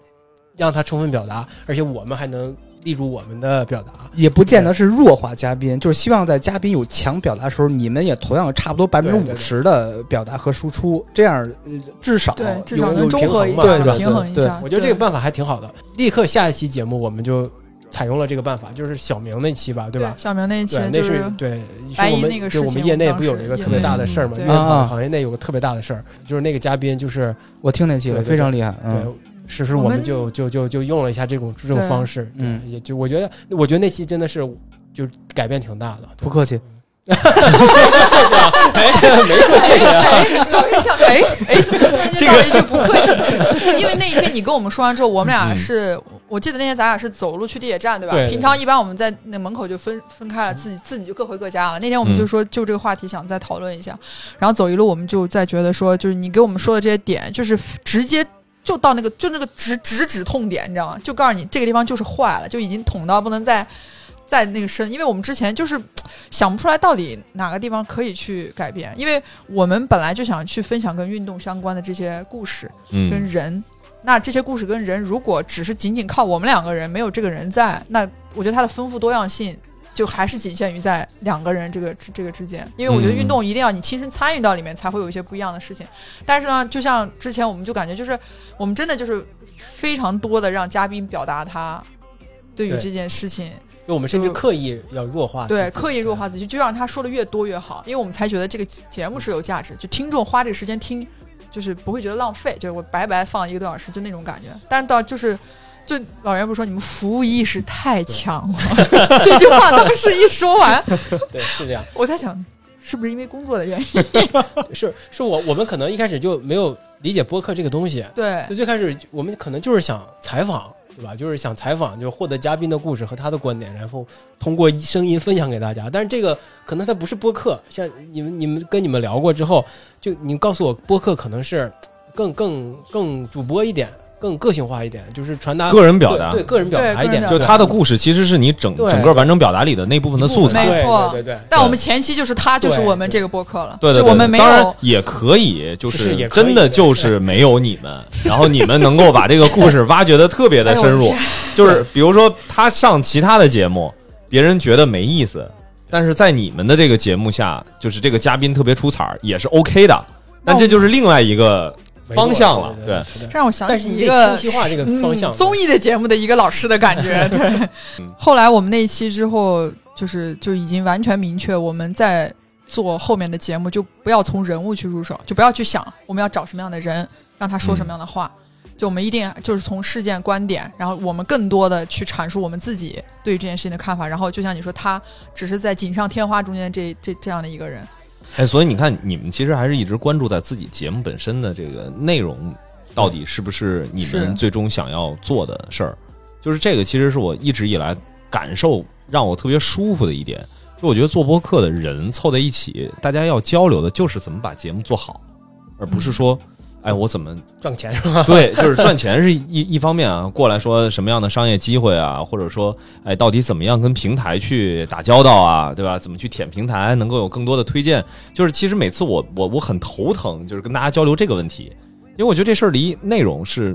让他充分表达，而且我们还能立住我们的表达。也不见得是弱化嘉宾，就是希望在嘉宾有强表达的时候，你们也同样差不多百分之五十的表达和输出，这样呃至少对，至少有有能中和一平衡嘛平衡一下。对我觉得这个办法还挺好的。立刻下一期节目我们就采用了这个办法，就是小明那期吧，对吧？小明那一期对，那就是对，是我们那个事情对我们业内不有一个特别大的事儿嘛？因为啊行业内有个特别大的事儿，就是那个嘉宾就是我听那期了，对对非常厉害。对嗯，，是是我们我们就就就就用了一下这种这种方式，嗯，也就我觉得我觉得那期真的是就改变挺大的，不客气。哎，没客气啊，哎，老是想，哎哎，怎么突然间到了一句不客气？因为那一天你跟我们说完之后，我们俩嗯是，我记得那天咱俩是走路去地铁站，对吧？对对平常一般我们在那门口就分分开了，自己自己就各回各家了。那天我们就说就这个话题想再讨论一下，然后走一路我们就在觉得说，就是你给我们说的这些点，就是直接。就到那个，就那个直直指痛点，你知道吗？就告诉你这个地方就是坏了，就已经捅到不能再再那个深。因为我们之前就是想不出来到底哪个地方可以去改变，因为我们本来就想去分享跟运动相关的这些故事跟嗯，人。那这些故事跟人，如果只是仅仅靠我们两个人，没有这个人在，那我觉得它的丰富多样性就还是仅限于在两个人这个这个之间。因为我觉得嗯运动一定要你亲身参与到里面，才会有一些不一样的事情。但是呢，就像之前我们就感觉，就是我们真的就是非常多的让嘉宾表达他对于这件事情就我们甚至刻意要弱化，对，刻意弱化自己，就让他说的越多越好，因为我们才觉得这个节目是有价值，就听众花这个时间听，就是不会觉得浪费，就是我白白放一个多小时，就那种感觉。但是到就是，就老袁不是说你们服务意识太强了，这句话当时一说完，对是这样，我在想，是不是因为工作的原因？是是我我们可能一开始就没有理解播客这个东西，对就最开始我们可能就是想采访，对吧？就是想采访，就获得嘉宾的故事和他的观点，然后通过声音分享给大家。但是这个可能它不是播客，像你们你们跟你们聊过之后，就你告诉我播客可能是更更更主播一点，更个性化一点，就是传达个人表达。对对个人表达一点，就他的故事其实是你整整个完整表达里的那部分的素材。没错。对对对。但我们前期就是他，就是我们这个播客了，对对我们没当然。也可以，就是是也可以真的就是没有你们，然后你们能够把这个故事挖掘的特别的深入。就是比如说他上其他的节目，别人觉得没意思，但是在你们的这个节目下，就是这个嘉宾特别出彩儿，也是 OK 的。但这就是另外一个方向了对这让我想起一个清晰化这个方向嗯、综艺的节目的一个老师的感觉。对，后来我们那一期之后，就是就已经完全明确，我们在做后面的节目就不要从人物去入手，就不要去想我们要找什么样的人，让他说什么样的话。就我们一定就是从事件观点，然后我们更多的去阐述我们自己对于这件事情的看法。然后就像你说，他只是在锦上添花中间这这这样的一个人。哎，所以你看，你们其实还是一直关注在自己节目本身的这个内容，到底是不是你们最终想要做的事儿？就是这个，其实是我一直以来感受让我特别舒服的一点。就我觉得做播客的人凑在一起，大家要交流的就是怎么把节目做好，而不是说。哎，我怎么 赚钱是吧？对，就是赚钱是一一方面啊。过来说什么样的商业机会啊，或者说，哎，到底怎么样跟平台去打交道啊，对吧？怎么去舔平台，能够有更多的推荐？就是其实每次我我我很头疼，就是跟大家交流这个问题，因为我觉得这事儿离内容是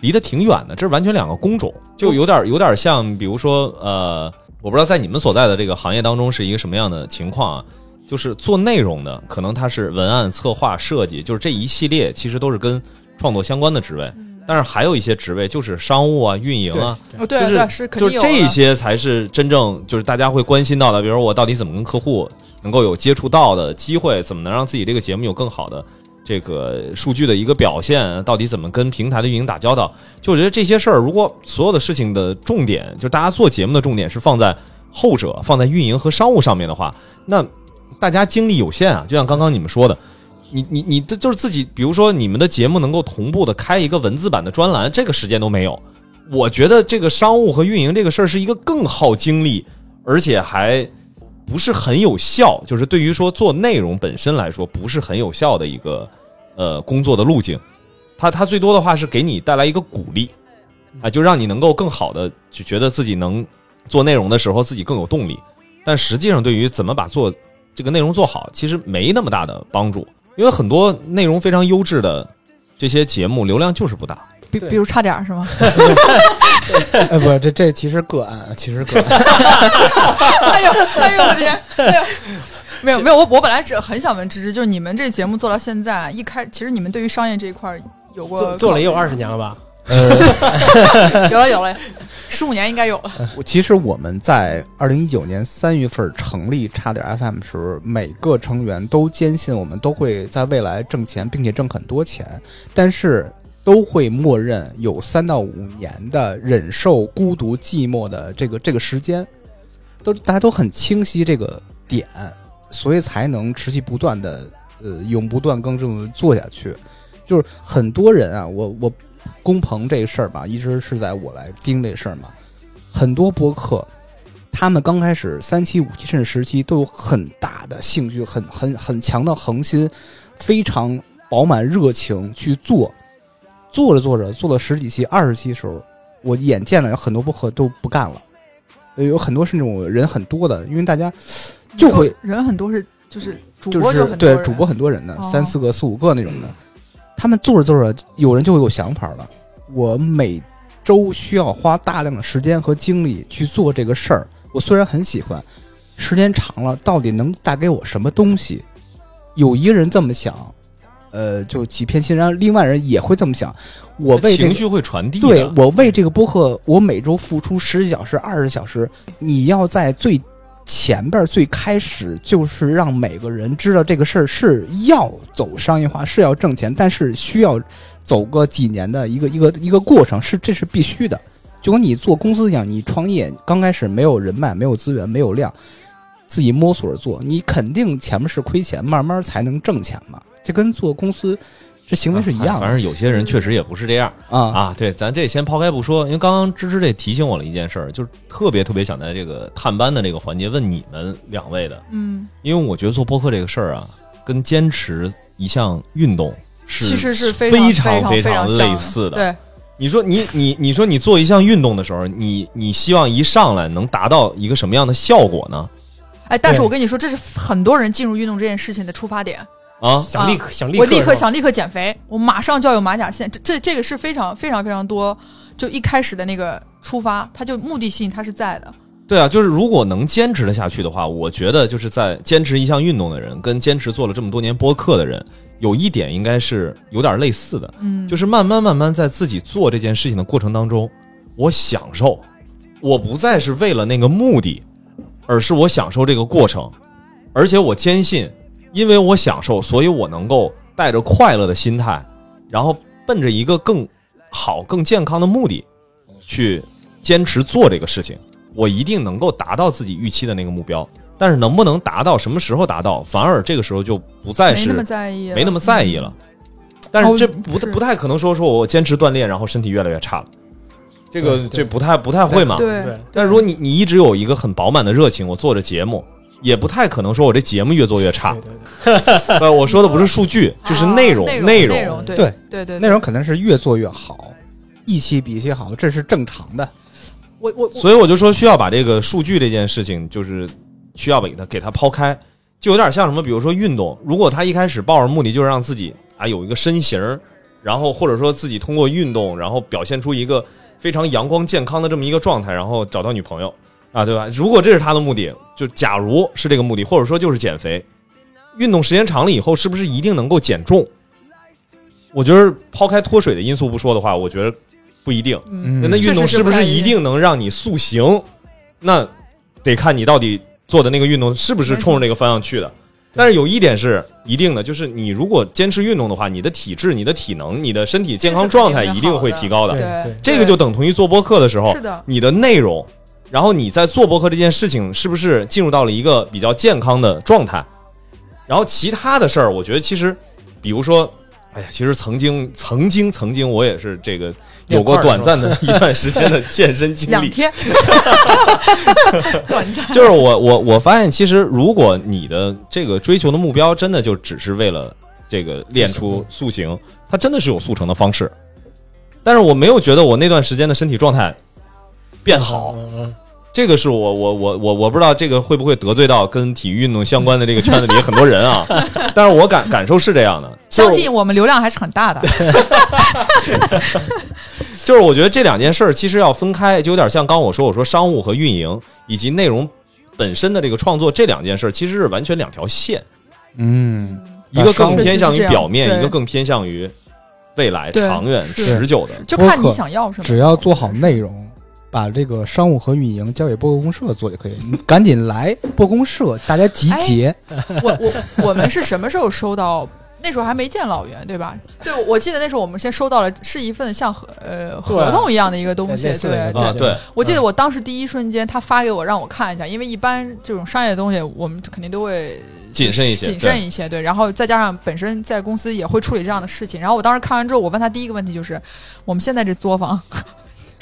离得挺远的，这是完全两个工种，就有点有点像，比如说，呃，我不知道在你们所在的这个行业当中是一个什么样的情况啊。就是做内容的，可能他是文案、策划、设计，就是这一系列其实都是跟创作相关的职位。但是还有一些职位就是商务啊、运营啊，对对是就是这些才是真正就是大家会关心到的。比如我到底怎么跟客户能够有接触到的机会，怎么能让自己这个节目有更好的这个数据的一个表现？到底怎么跟平台的运营打交道？就我觉得这些事儿，如果所有的事情的重点，就大家做节目的重点是放在后者，放在运营和商务上面的话，那。大家精力有限啊，就像刚刚你们说的，你你你这就是自己，比如说你们的节目能够同步的开一个文字版的专栏，这个时间都没有。我觉得这个商务和运营这个事儿是一个更耗精力，而且还不是很有效，就是对于说做内容本身来说不是很有效的一个呃工作的路径。它它最多的话是给你带来一个鼓励啊，就让你能够更好的就觉得自己能做内容的时候自己更有动力。但实际上对于怎么把做这个内容做好，其实没那么大的帮助，因为很多内容非常优质的这些节目流量就是不大。比比如差点是吗？哎，不，这这其实个案，其实个案。哎呦，哎呦，我天，哎呦，没有没有，我我本来只很想问芝芝，就是你们这节目做到现在，一开其实你们对于商业这一块有过做了也有二十年了吧？有了有了。十五年应该有了。其实我们在二零一九年三月份成立差点 FM 时，每个成员都坚信我们都会在未来挣钱，并且挣很多钱，但是都会默认有三到五年的忍受孤独寂寞的这个这个时间，都大家都很清晰这个点，所以才能持续不断的呃永不断更这么做下去。就是很多人啊，我我。工棚这个事儿吧，一直是在我来盯这事儿嘛。很多播客，他们刚开始三期、五期甚至十期都有很大的兴趣，很很很强的恒心，非常饱满热情去做。做着做着，做了十几期、二十期的时候，我眼见了有很多播客都不干了。有很多是那种人很多的，因为大家就会人很多是就是主播就对主播很多人的三四个、四五个那种的。他们做着做着，有人就会有想法了。我每周需要花大量的时间和精力去做这个事儿。我虽然很喜欢，时间长了，到底能带给我什么东西？有一个人这么想，呃，就几片心；然后另外人也会这么想。我为情绪会传递。对我为这个播客，我每周付出十几小时、二十小时。你要在最。前边最开始就是让每个人知道这个事儿是要走商业化，是要挣钱，但是需要走个几年的一个一个一个过程，是这是必须的。就跟你做公司一样，你创业刚开始没有人脉、没有资源、没有量，自己摸索着做，你肯定前面是亏钱，慢慢才能挣钱嘛。这跟做公司。这行为是一样的，反正有些人确实也不是这样啊啊！对，咱这先抛开不说，因为刚刚芝芝这提醒我了一件事儿，就是特别特别想在这个探班的这个环节问你们两位的，嗯，因为我觉得做播客这个事儿啊，跟坚持一项运动是其实是非常非常类似的。对，你说你你你说你做一项运动的时候，你你希望一上来能达到一个什么样的效果呢？哎，但是我跟你说，这是很多人进入运动这件事情的出发点。啊！想立刻想立刻，我立刻想立刻减肥，我马上就要有马甲线。这这这个是非常非常非常多，就一开始的那个出发，它就目的性它是在的。对啊，就是如果能坚持的下去的话，我觉得就是在坚持一项运动的人，跟坚持做了这么多年播客的人，有一点应该是有点类似的。嗯，就是慢慢慢慢在自己做这件事情的过程当中，我享受，我不再是为了那个目的而是我享受这个过程，而且我坚信，因为我享受，所以我能够带着快乐的心态，然后奔着一个更好、更健康的目的去坚持做这个事情，我一定能够达到自己预期的那个目标。但是能不能达到，什么时候达到，反而这个时候就不再是没那么在意了，没那么在意了。但是这哦是不不太可能说说我坚持锻炼，然后身体越来越差了，这个这不太不太会嘛。对对，但如果你你一直有一个很饱满的热情，我做着节目，也不太可能说我这节目越做越差。对。对对，呃，我说的不是数据，就是啊内容内容。内容，对对。对对，内容肯定是越做越好，一期比一期好，这是正常的。我我我。所以我就说需要把这个数据这件事情，就是需要给它给它抛开，就有点像什么，比如说运动，如果他一开始抱着目的就是让自己啊有一个身形儿，然后或者说自己通过运动，然后表现出一个非常阳光健康的这么一个状态，然后找到女朋友啊，对吧？如果这是他的目的，就假如是这个目的，或者说就是减肥，运动时间长了以后，是不是一定能够减重？我觉得抛开脱水的因素不说的话，我觉得不一定。嗯，那那运动是是不是一定能让你塑形？那得看你到底做的那个运动是不是冲着那个方向去的。但是有一点是一定的，就是你如果坚持运动的话，你的体质、你的体能、你的身体健康状态一定会提高的。这个就等同于做播客的时候是，的，你的内容，然后你在做播客这件事情是不是进入到了一个比较健康的状态？然后其他的事儿，我觉得其实，比如说，哎呀，其实曾经、曾经、曾经，我也是这个有过短暂的一段时间的健身经历。两天，短暂，就是我我我发现，其实如果你的这个追求的目标真的就只是为了这个练出塑形，它真的是有速成的方式。但是我没有觉得我那段时间的身体状态变好，这个是我我我我我不知道这个会不会得罪到跟体育运动相关的这个圈子里很多人啊，但是我感感受是这样的，相信我们流量还是很大的。就是我觉得这两件事儿其实要分开，就有点像刚我说我说商务和运营以及内容本身的这个创作这两件事儿其实是完全两条线，嗯，一个更偏向于表面，一个更偏向于未来、长远、持久的。就看你想要什么。只要做好内容，把这个商务和运营交给播客公社做就可以。你赶紧来播公社，大家集结。我我我们是什么时候收到？那时候还没见老袁，对吧？对，我记得那时候我们先收到了是一份像合呃合同一样的一个东西，对对啊，对，我记得我当时第一瞬间，他发给我让我看一下，因为一般这种商业的东西，我们肯定都会谨慎一些谨慎一些，对。然后再加上本身在公司也会处理这样的事情。然后我当时看完之后，我问他第一个问题就是：我们现在这作坊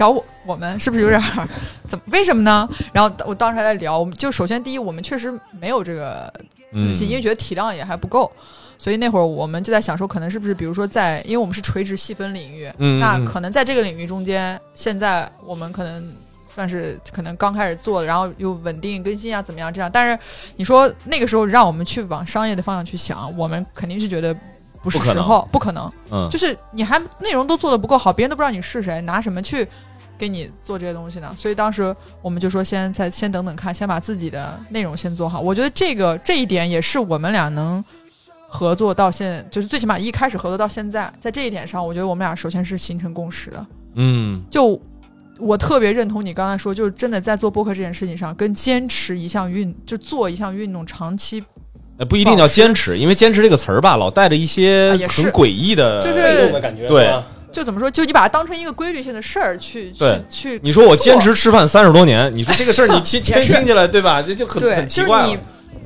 找我我们是不是有点儿 怎么？为什么呢？然后我当时还在聊，我们就首先第一，我们确实没有这个嗯自，信，因为觉得体量也还不够。所以那会儿我们就在想说，可能是不是比如说在，因为我们是垂直细分领域，那可能在这个领域中间，现在我们可能算是可能刚开始做，然后又稳定更新啊，怎么样这样？但是你说那个时候让我们去往商业的方向去想，我们肯定是觉得不是不可能时候，不可能。嗯，就是你还内容都做的不够好，别人都不知道你是谁，拿什么去给你做这些东西呢？所以当时我们就说先再先等等看，先把自己的内容先做好。我觉得这个这一点也是我们俩能合作到现，就是最起码一开始合作到现在，在这一点上，我觉得我们俩首先是形成共识的。嗯就我特别认同你刚才说，就是真的在做播客这件事情上，跟坚持一项运，就做一项运动，长期呃不一定叫坚持，因为坚持这个词儿吧，老带着一些很诡异的，就是被动的感觉，对就怎么说，就你把它当成一个规律性的事儿去去对去你说我坚持吃饭三十多年，你说这个事儿你 听听听起来对吧？这就很，很奇就是你怪了。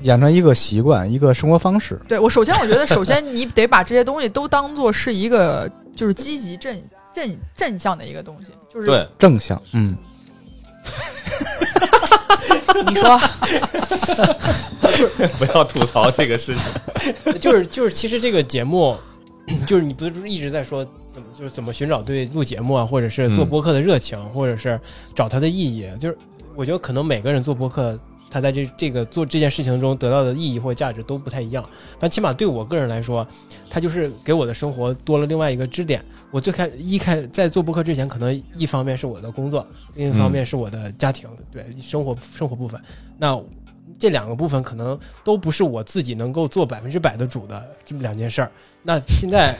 养成一个习惯，一个生活方式。对我首先我觉得，首先你得把这些东西都当做是一个就是积极正正正向的一个东西，就是对，正向，嗯，你说 不要吐槽这个事情。就是就是，其实这个节目，就是你不是一直在说怎么就是怎么寻找对录节目啊，或者是做嗯播客的热情，或者是找它的意义。就是我觉得可能每个人做播客，他在这这个做这件事情中得到的意义或价值都不太一样。但起码对我个人来说，它就是给我的生活多了另外一个支点。我最开一开在做播客之前，可能一方面是我的工作，另一方面是我的家庭，对生活生活部分。那这两个部分可能都不是我自己能够做百分之百的主的这么两件事儿。那现在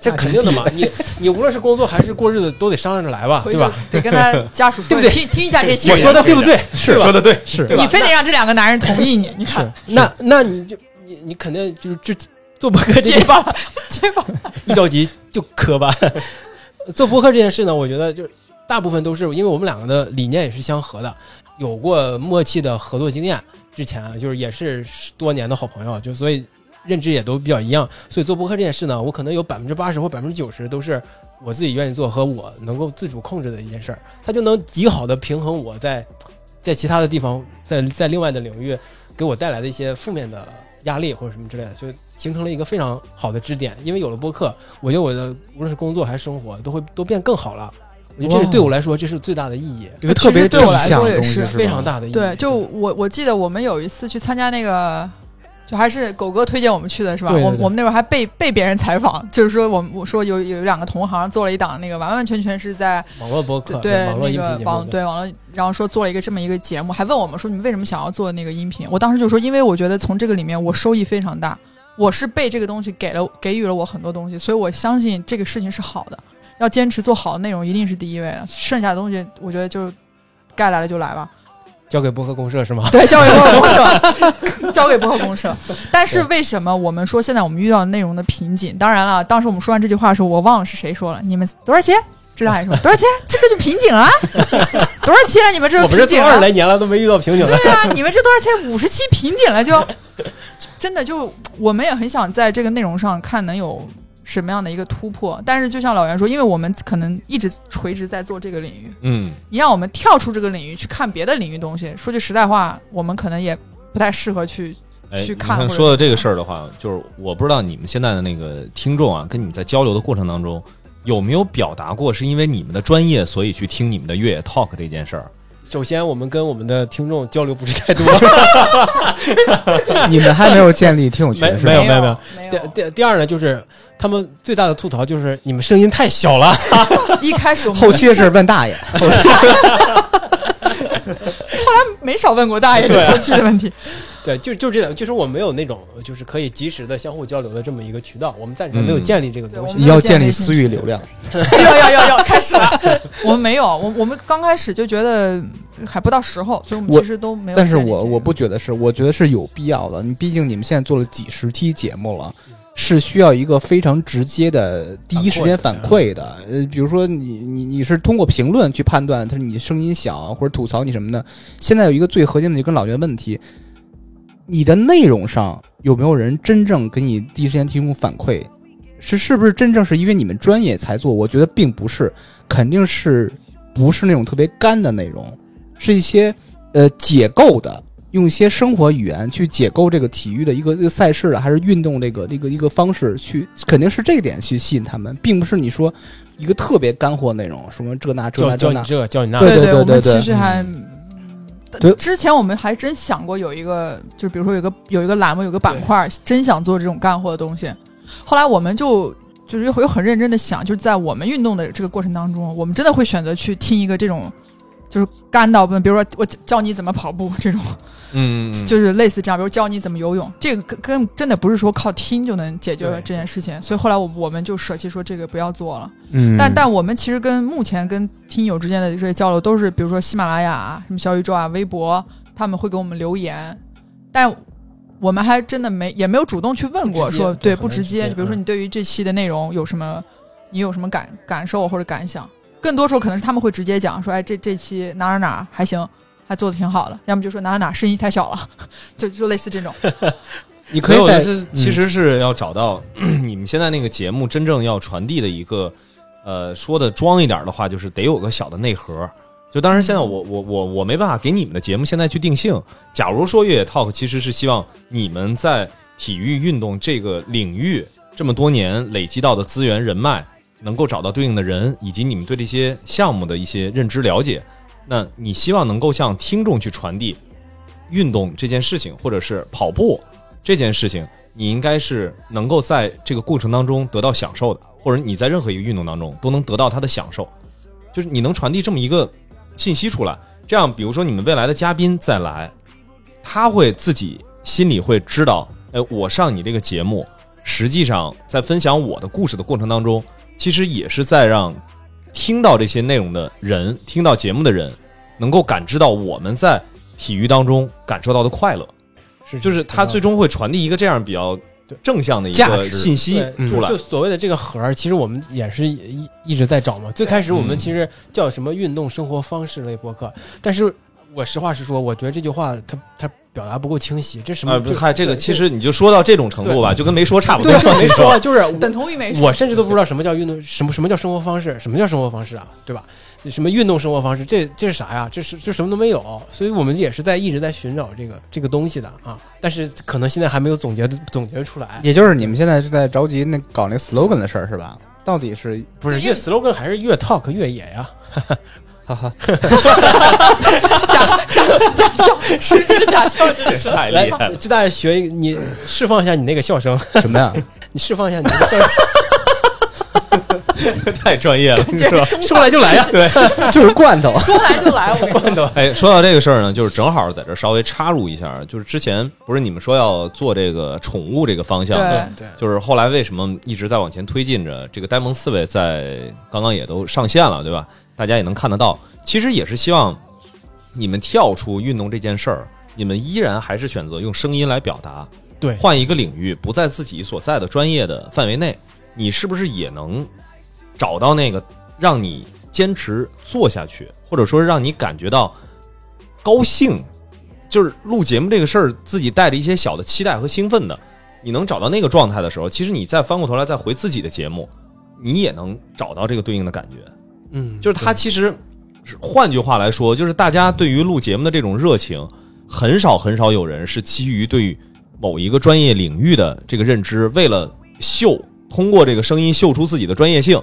这肯定的嘛，你你无论是工作还是过日子，都得商量着来吧，对吧？得跟他家属说，对不对听听一下这期我说的对不对？是吧说的对，是你非得让这两个男人同意你，你看那那你就你你肯定就是就做博客这件结巴了，结巴。一着急就磕巴。做博客这件事呢，我觉得就大部分都是因为我们两个的理念也是相合的，有过默契的合作经验。之前啊，就是也是十多年的好朋友，就所以认知也都比较一样。所以做播客这件事呢，我可能有百分之八十或百分之九十都是我自己愿意做和我能够自主控制的一件事儿，它就能极好的平衡我在在其他的地方，在在另外的领域给我带来的一些负面的压力或者什么之类的，就形成了一个非常好的支点。因为有了播客，我觉得我的无论是工作还是生活都会都变更好了。我觉得这是对我来说，这是最大的意义，一个特别对我来说也是非常大的意义。对，就我我记得我们有一次去参加那个，就还是狗哥推荐我们去的是吧？对对对我我们那会儿还被被别人采访，就是说我们我说有有两个同行做了一档那个完完全全是在网络播客，对那个网对网络，然后说做了一个这么一个节目，还问我们说你们为什么想要做那个音频？我当时就说，因为我觉得从这个里面我收益非常大，我是被这个东西给了给予了我很多东西，所以我相信这个事情是好的，要坚持做好的内容一定是第一位的，剩下的东西我觉得就该来了就来吧。交给播客公社是吗？对，交给播客公社，交给播客公社。但是为什么我们说现在我们遇到内容的瓶颈？当然了，当时我们说完这句话的时候，我忘了是谁说了。你们多少钱？知道还说 多少钱？这这就瓶颈了啊，多少期了？你们这我们这做瓶颈了？二十来年了，都没遇到瓶颈了。对啊，你们这多少钱？五十期瓶颈了就，真的就我们也很想在这个内容上看能有什么样的一个突破。但是就像老袁说，因为我们可能一直垂直在做这个领域，嗯，你让我们跳出这个领域去看别的领域东西，说句实在话，我们可能也不太适合去。哎，去你看说的这个事儿的话，就是我不知道你们现在的那个听众啊，跟你们在交流的过程当中，有没有表达过是因为你们的专业，所以去听你们的越野 talk 这件事儿？首先，我们跟我们的听众交流不是太多，你们还没有建立听友群是吧？没有没有没第第第二呢，就是他们最大的吐槽就是你们声音太小了。一开始我们后期的事问大爷，后来没少问过大爷后期的问题。对，就就这两，就是我没有那种就是可以及时的相互交流的这么一个渠道，我们暂时没有建立这个东西。你要建立私域流量，要要要要开始了，我们没有，我我们刚开始就觉得还不到时候，所以我们其实都没有但。是我我不觉得是，我觉得是有必要的。你毕竟你们现在做了几十期节目了，是需要一个非常直接的第一时间反馈的。呃，比如说你你你是通过评论去判断他说你声音小或者吐槽你什么的。现在有一个最核心的就跟老袁问题，你的内容上有没有人真正给你第一时间提供反馈？是是不是真正是因为你们专业才做？我觉得并不是，肯定是不是那种特别干的内容，是一些呃解构的，用一些生活语言去解构这个体育的一个赛事的，还是运动这个这个一个方式去，肯定是这点去吸引他们，并不是你说一个特别干货内容，什么这那这那这那，教教你这，教你那，对对对对对其实还。对之前我们还真想过有一个，就比如说有个有一个栏目，有个板块，真想做这种干货的东西。后来我们就就是又又很认真的想，就是在我们运动的这个过程当中，我们真的会选择去听一个这种，就是干到不能，比如说我教你怎么跑步 这种，嗯，就是类似这样，比如教你怎么游泳，这个跟跟真的不是说靠听就能解决对这件事情。所以后来我我们就舍弃说这个不要做了。嗯但但我们其实跟目前跟听友之间的这些交流，都是比如说喜马拉雅啊、什么小宇宙啊、微博，他们会给我们留言，但我们还真的没也没有主动去问过说对不直接。比如说你对于这期的内容有什么，你有什么感感受或者感想？更多时候可能是他们会直接讲说，哎，这这期哪哪哪还行。还做的挺好的，要么就说哪哪哪声音太小了，就就类似这种。你可以在我觉得其实是要找到 你们现在那个节目真正要传递的一个，呃，说的装一点的话，就是得有个小的内核。就当然现在我我我我没办法给你们的节目现在去定性。假如说越野 talk 其实是希望你们在体育运动这个领域这么多年累积到的资源人脉，能够找到对应的人，以及你们对这些项目的一些认知了解，那你希望能够向听众去传递运动这件事情，或者是跑步这件事情，你应该是能够在这个过程当中得到享受的，或者你在任何一个运动当中都能得到它的享受，就是你能传递这么一个信息出来。这样，比如说你们未来的嘉宾再来，他会自己心里会知道，哎，我上你这个节目实际上在分享我的故事的过程当中，其实也是在让听到这些内容的人，听到节目的人，能够感知到我们在体育当中感受到的快乐。是就是它最终会传递一个这样比较正向的一个信息出来就。所谓的这个核儿，其实我们也是一一直在找嘛。最开始我们嗯其实叫什么运动生活方式类博客，但是我实话实说，我觉得这句话它它表达不够清晰。这什么？嗨，这个其实你就说到这种程度吧，就跟没说差不多。没说，就是等同于没说。我甚至都不知道什么叫运动，什么什么叫生活方式，什么叫生活方式啊，对吧？什么运动生活方式，这这是啥呀？这是这什么都没有，所以我们也是在一直在寻找这个这个东西的啊，但是可能现在还没有总结总结出来。也就是你们现在是在着急那搞那 slogan 的事儿是吧？到底是不是越 slogan 还是越 talk 越野呀？哈哈，假假假笑，实质假笑，真的是。来太厉害了，，这大家学一个，你释放一下你那个笑声，什么呀？你释放一下你那个笑声，太专业了，你知道吗？这是中说来就来呀。对，就是罐头。说来就来，我跟你说。哎，说到这个事儿呢，就是正好在这儿稍微插入一下，就是之前不是你们说要做这个宠物这个方向，对对，就是后来为什么一直在往前推进着？这个呆萌刺猬在刚刚也都上线了，对吧？大家也能看得到，其实也是希望你们跳出运动这件事儿，你们依然还是选择用声音来表达，对换一个领域，不在自己所在的专业的范围内，你是不是也能找到那个让你坚持做下去，或者说让你感觉到高兴？就是录节目这个事儿，自己带着一些小的期待和兴奋的，你能找到那个状态的时候，其实你再翻过头来再回自己的节目，你也能找到这个对应的感觉。嗯，就是他其实，换句话来说，就是大家对于录节目的这种热情，很少很少有人是基于对于某一个专业领域的这个认知，为了秀，通过这个声音秀出自己的专业性。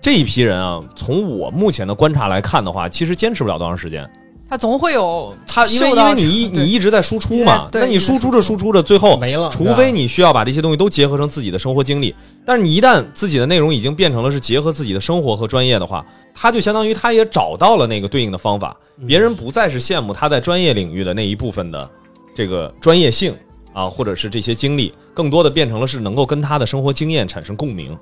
这一批人啊，从我目前的观察来看的话，其实坚持不了多长时间。他总会有他因为因为你一你一直在输出嘛，对那你输出着输出着，最后没了，除非你需要把这些东西都结合成自己的生活经历，但是你一旦自己的内容已经变成了是结合自己的生活和专业的话，他就相当于他也找到了那个对应的方法，别人不再是羡慕他在专业领域的那一部分的这个专业性啊，或者是这些经历，更多的变成了是能够跟他的生活经验产生共鸣。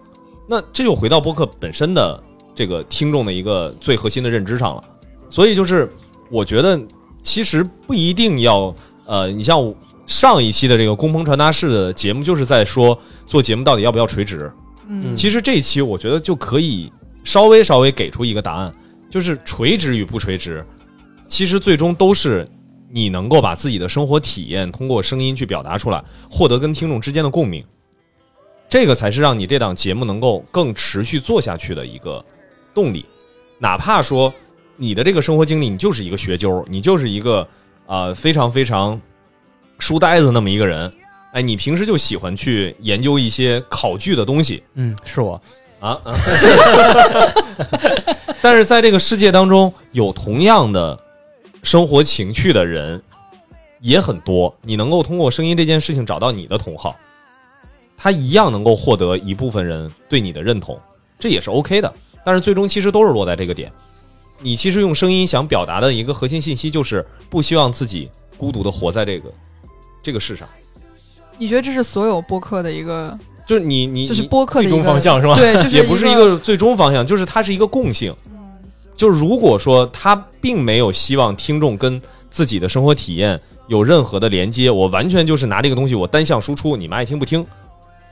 那这就回到播客本身的这个听众的一个最核心的认知上了。所以就是我觉得其实不一定要呃，你像上一期的这个工棚传达室的节目，就是在说做节目到底要不要垂直。嗯，其实这一期我觉得就可以稍微稍微给出一个答案，就是垂直与不垂直，其实最终都是你能够把自己的生活体验通过声音去表达出来，获得跟听众之间的共鸣，这个才是让你这档节目能够更持续做下去的一个动力。哪怕说你的这个生活经历，你就是一个学究，你就是一个啊、非常非常书呆子那么一个人，哎，你平时就喜欢去研究一些考据的东西，嗯，是我。啊啊！但是在这个世界当中，有同样的生活情趣的人也很多。你能够通过声音这件事情找到你的同好，他一样能够获得一部分人对你的认同，这也是 OK 的。但是最终其实都是落在这个点。你其实用声音想表达的一个核心信息，就是不希望自己孤独的活在这个这个世上。你觉得这是所有播客的一个，就是你你就是你最终播客的一个方向是吧？对，就是也不是一个最终方向，就是它是一个共性。就是如果说他并没有希望听众跟自己的生活体验有任何的连接，我完全就是拿这个东西我单向输出，你们爱听不听，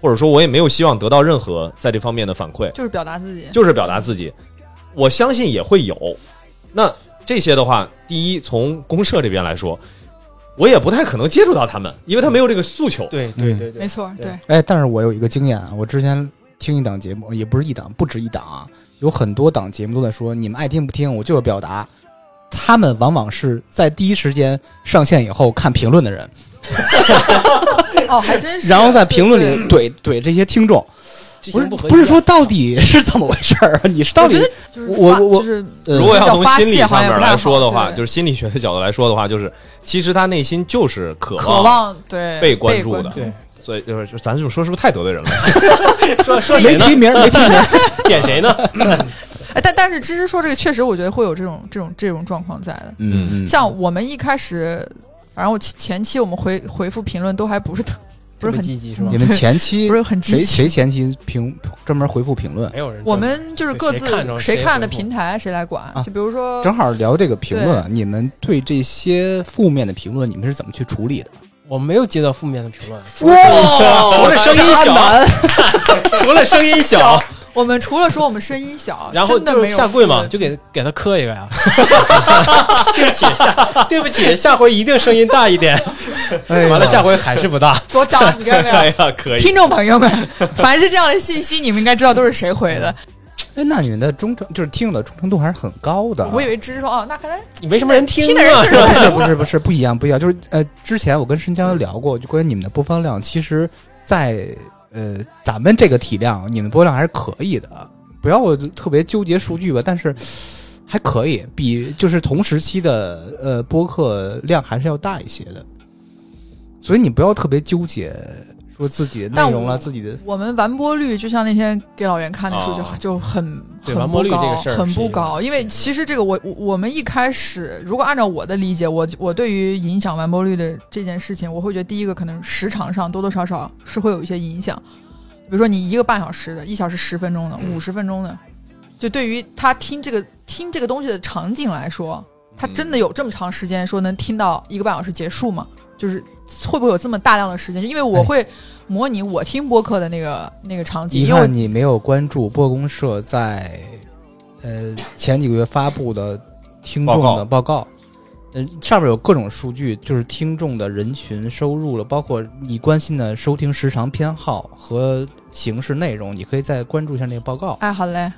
或者说我也没有希望得到任何在这方面的反馈，就是表达自己，就是表达自己。我相信也会有。那这些的话，第一从公社这边来说，我也不太可能接触到他们，因为他没有这个诉求。对对对对，没错，对对，哎，但是我有一个经验啊，我之前听一档节目，也不是一档，不止一档啊，有很多档节目都在说，你们爱听不听，我就要表达。他们往往是在第一时间上线以后看评论的人，哦，还真是。然后在评论里怼怼这些听众，之前合不是说到底是怎么回事儿啊？你是到底我我我就是呃如果要从心理上面来说的话，就是心理学的角度来说的话，就是其实他内心就是渴渴望对被关注的对，所以就是咱这么说是不是太得罪人了？说说没谁？提名没提名，点谁呢？哎，但但是芝芝说这个确实，我觉得会有这种这种这种状况在的。嗯嗯，像我们一开始，然后前前期我们回回复评论都还不是特不是很积极是吗你？们前期不是很积极谁谁前期评专门回复评论？没有人。我们就是各自谁看着谁看的平台谁来管啊，就比如说正好聊这个评论，你们对这些负面的评论，你们是怎么去处理的？我没有接到负面的评论，哇除了声音小，除了声音小，我们除了说我们声音小，然后就真的没有下跪嘛，就给给他磕一个呀。对不起，下对不起，下回一定声音大一点。哎完了，下回还是不大。多加，你看到没有？呀，可听众朋友们，凡是这样的信息，你们应该知道都是谁回的。哎，那你们的忠诚就是听的忠诚度还是很高的。我以为只是说哦，那看来你没什么人听听的人啊确实不是不是不是不一样不一样，就是呃，之前我跟申江聊过，就关于你们的播放量，其实在，呃咱们这个体量，你们播量还是可以的，不要特别纠结数据吧，但是还可以，比就是同时期的呃播客量还是要大一些的，所以你不要特别纠结说自己的内容了，自己的我们完播率，就像那天给老袁看的数据哦就很很不高很不高。因为其实这个我我我们一开始如果按照我的理解，我我对于影响完播率的这件事情，我会觉得第一个可能时长上多多少少是会有一些影响。比如说你一个半小时的，一小时十分钟的，五十分钟的，就对于他听这个听这个东西的场景来说，他真的有这么长时间说能听到一个半小时结束吗？就是会不会有这么大量的时间？因为我会模拟我听播客的那个那个场景，遗因为你没有关注播公社在呃前几个月发布的听众的报告。呃，上面有各种数据，就是听众的人群收入了，包括你关心的收听时长偏好和形式内容，你可以再关注一下那个报告。哎，好嘞，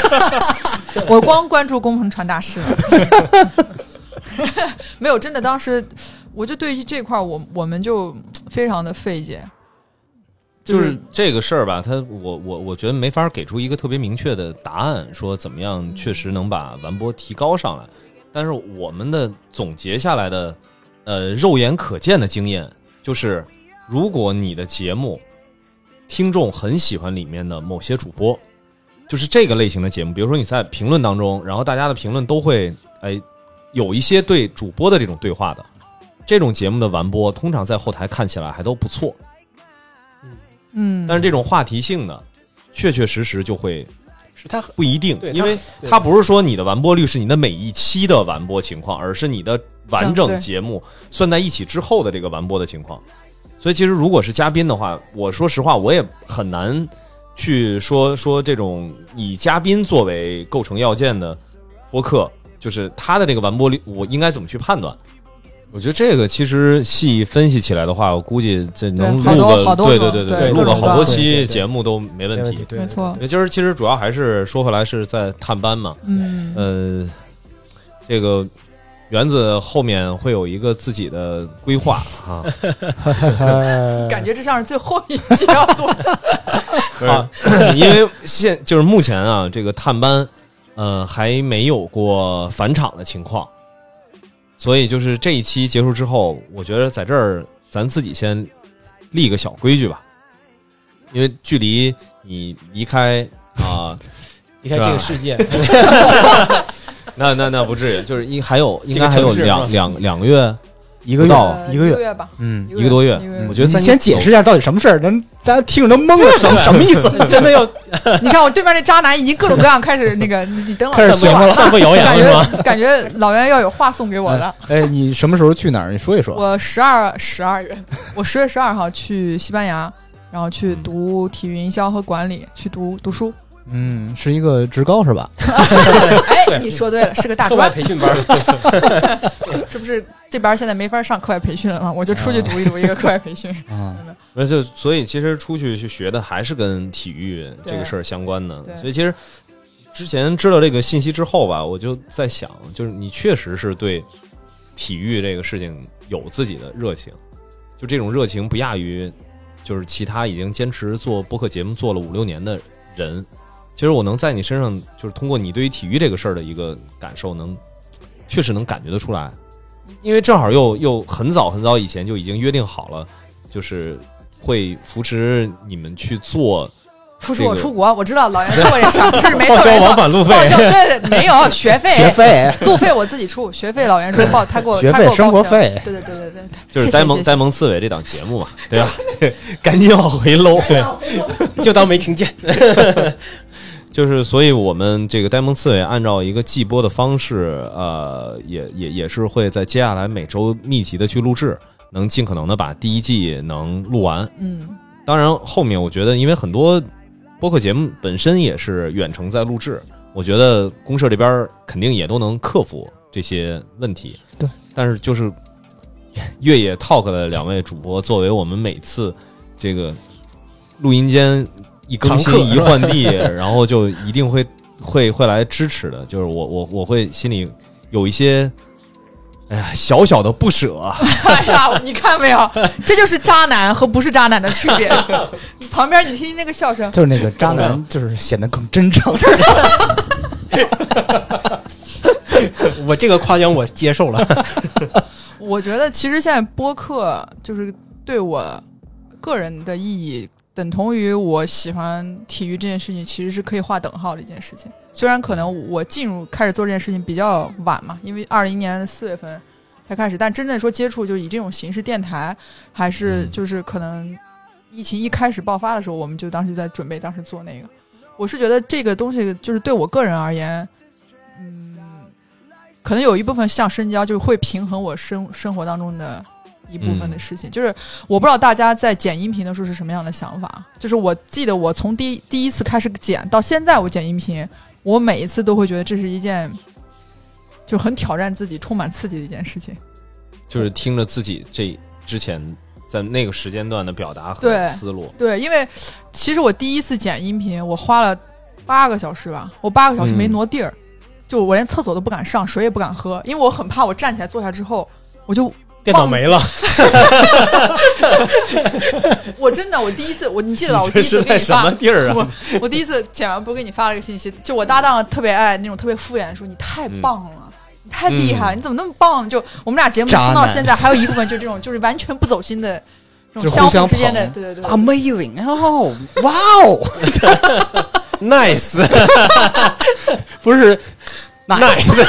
我光关注工程传达室了，没有真的。当时我就对于这块，我我们就非常的费解，就是这个事儿吧，他我我我觉得没法给出一个特别明确的答案，说怎么样确实能把完播提高上来。但是我们的总结下来的，呃，肉眼可见的经验就是，如果你的节目听众很喜欢里面的某些主播，就是这个类型的节目，比如说你在评论当中，然后大家的评论都会哎有一些对主播的这种对话的，这种节目的完播，通常在后台看起来还都不错。嗯，但是这种话题性呢，确确实实就会是他不一定，对因为对它不是说你的完播率是你的每一期的完播情况，而是你的完整节目算在一起之后的这个完播的情况。所以其实如果是嘉宾的话，我说实话，我也很难去说说这种以嘉宾作为构成要件的播客，就是他的这个完播率，我应该怎么去判断？我觉得这个其实细分析起来的话，我估计这能对好录个多好多对对对对录个好多对对对。期节目都没问题没错，今儿其实主要还是说回来是在探班嘛，嗯，呃，这个园子后面会有一个自己的规划啊，感觉这像是最后一集要录，不是，因为现就是目前啊，这个探班呃还没有过返场的情况，所以就是这一期结束之后，我觉得在这儿咱自己先立个小规矩吧，因为距离你离开啊。离开这个世界，那那那不至于，就是应还有应该还有两两两个月，一个月，一个月，吧，嗯，一个多月月我觉得你先解释一下到底什么事儿，咱大家听着都懵了，什么什么意思？真的要 你看我对面那渣男已经各种各样开始那个，你你等老开始师说完琢磨了散布谣言感是吗？觉感觉老袁要有话送给我的。哎，你什么时候去哪儿？你说一说。我十二十二月，我十月十二号去西班牙，然后去读体育营销和管理，去读读书。嗯，是一个职高是吧？哎，你说对了，是个大课外专，培训班，是不是？这边现在没法上课外培训了嘛，我就出去读一读一个课外培训。啊，那就所以其实出去去学的还是跟体育这个事儿相关的，对所以其实之前知道这个信息之后吧，我就在想，就是你确实是对体育这个事情有自己的热情，就这种热情不亚于就是其他已经坚持做播客节目做了五六年的人。其实我能在你身上，就是通过你对于体育这个事儿的一个感受，能确实能感觉得出来，因为正好又又很早很早以前就已经约定好了，就是会扶持你们去做不是这个我出国，我知道老袁说过这事儿，是没错报销没错。往返路费。报销对对，没有学费，学费。路费我自己出，学费老袁说报，他给我学他给我费生活费。对对对对对，就是呆萌呆萌刺猬这档节目嘛，对吧？赶紧往回搂。对，就当没听见。就是，所以我们这个呆萌刺猬按照一个季播的方式，呃，也也也是会在接下来每周密集的去录制，能尽可能的把第一季能录完。嗯，当然，后面我觉得，因为很多播客节目本身也是远程在录制，我觉得公社这边肯定也都能克服这些问题。对，但是就是越野 Talk 的两位主播，作为我们每次这个录音间一更新一换地，然后就一定会会会来支持的。就是我我我会心里有一些。哎呀，小小的不舍啊，哎呀，你看没有，这就是渣男和不是渣男的区别。你 旁边你听那个笑声，就是那个渣男，就是显得更真诚。我这个夸奖我接受了。我觉得其实现在播客就是对我个人的意义，等同于我喜欢体育这件事情，其实是可以划等号的一件事情。虽然可能我进入开始做这件事情比较晚嘛，因为二零年四月份才开始，但真正说接触就以这种形式电台，还是嗯就是可能疫情一开始爆发的时候，我们就当时就在准备当时做那个。我是觉得这个东西就是对我个人而言，嗯，可能有一部分像深交，就是会平衡我生生活当中的一部分的事情。就是我不知道大家在剪音频的时候是什么样的想法。就是我记得我从第一第一次开始剪到现在，我剪音频，我每一次都会觉得这是一件就很挑战自己、充满刺激的一件事情。就是听着自己这之前在那个时间段的表达和思路，对，因为其实我第一次剪音频，我花了八个小时吧，我八个小时没嗯挪地儿，就我连厕所都不敢上，水也不敢喝，因为我很怕我站起来坐下之后，我就电脑没了，我真的我第一次我你记得吧？我第一次是在什给你发么地儿啊？我我第一次剪完不是给你发了个信息，就我搭档特别爱那种特别敷衍的说你太棒了。你太厉害了！你怎么那么棒？就我们俩节目听到现在，还有一部分就这种，就是完全不走心的，这种就是互相相互之间的，对对对对 Amazing！哦，哇哦，nice 不是 nice，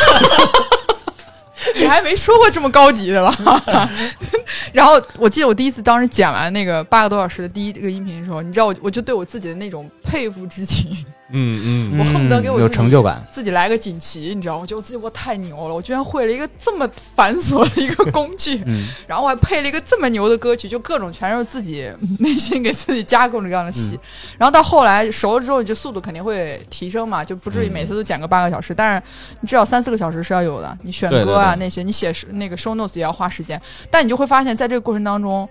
你还没说过这么高级的吧？然后我记得我第一次当时剪完那个八个多小时的第一个音频的时候，你知道我我就对我自己的那种佩服之情，嗯嗯，我恨不得给我有成就感。自己来个锦旗，你知道吗？我觉得我自己我太牛了，我居然会了一个这么繁琐的一个工具，嗯，然后我还配了一个这么牛的歌曲，就各种全是自己内心给自己加各种各样的戏。然后到后来熟了之后，你就速度肯定会提升嘛，就不至于每次都剪个八个小时，但是你至少三四个小时是要有的。你选对对歌啊对那些，你写那个 show notes 也要花时间，但你就会发现在这个过程当中。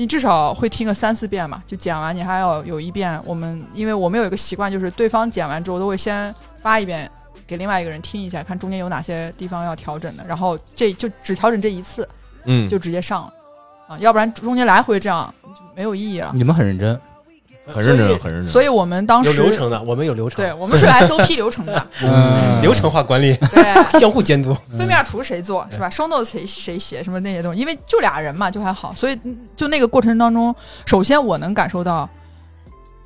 你至少会听个三四遍嘛，就剪完你还要有一遍。我们因为我们有一个习惯，就是对方剪完之后都会先发一遍给另外一个人听一下，看中间有哪些地方要调整的，然后这就只调整这一次，嗯，就直接上了啊，要不然中间来回这样就没有意义了。你们很认真，很认真，很认真。所以我们当时有流程的，我们有流程，对我们是 有 SOP 流程的，嗯流程化管理，对。相互监督。封面图谁做是吧？收 notes 谁谁写什么那些东西，因为就俩人嘛，就还好。所以嗯就那个过程当中，首先我能感受到，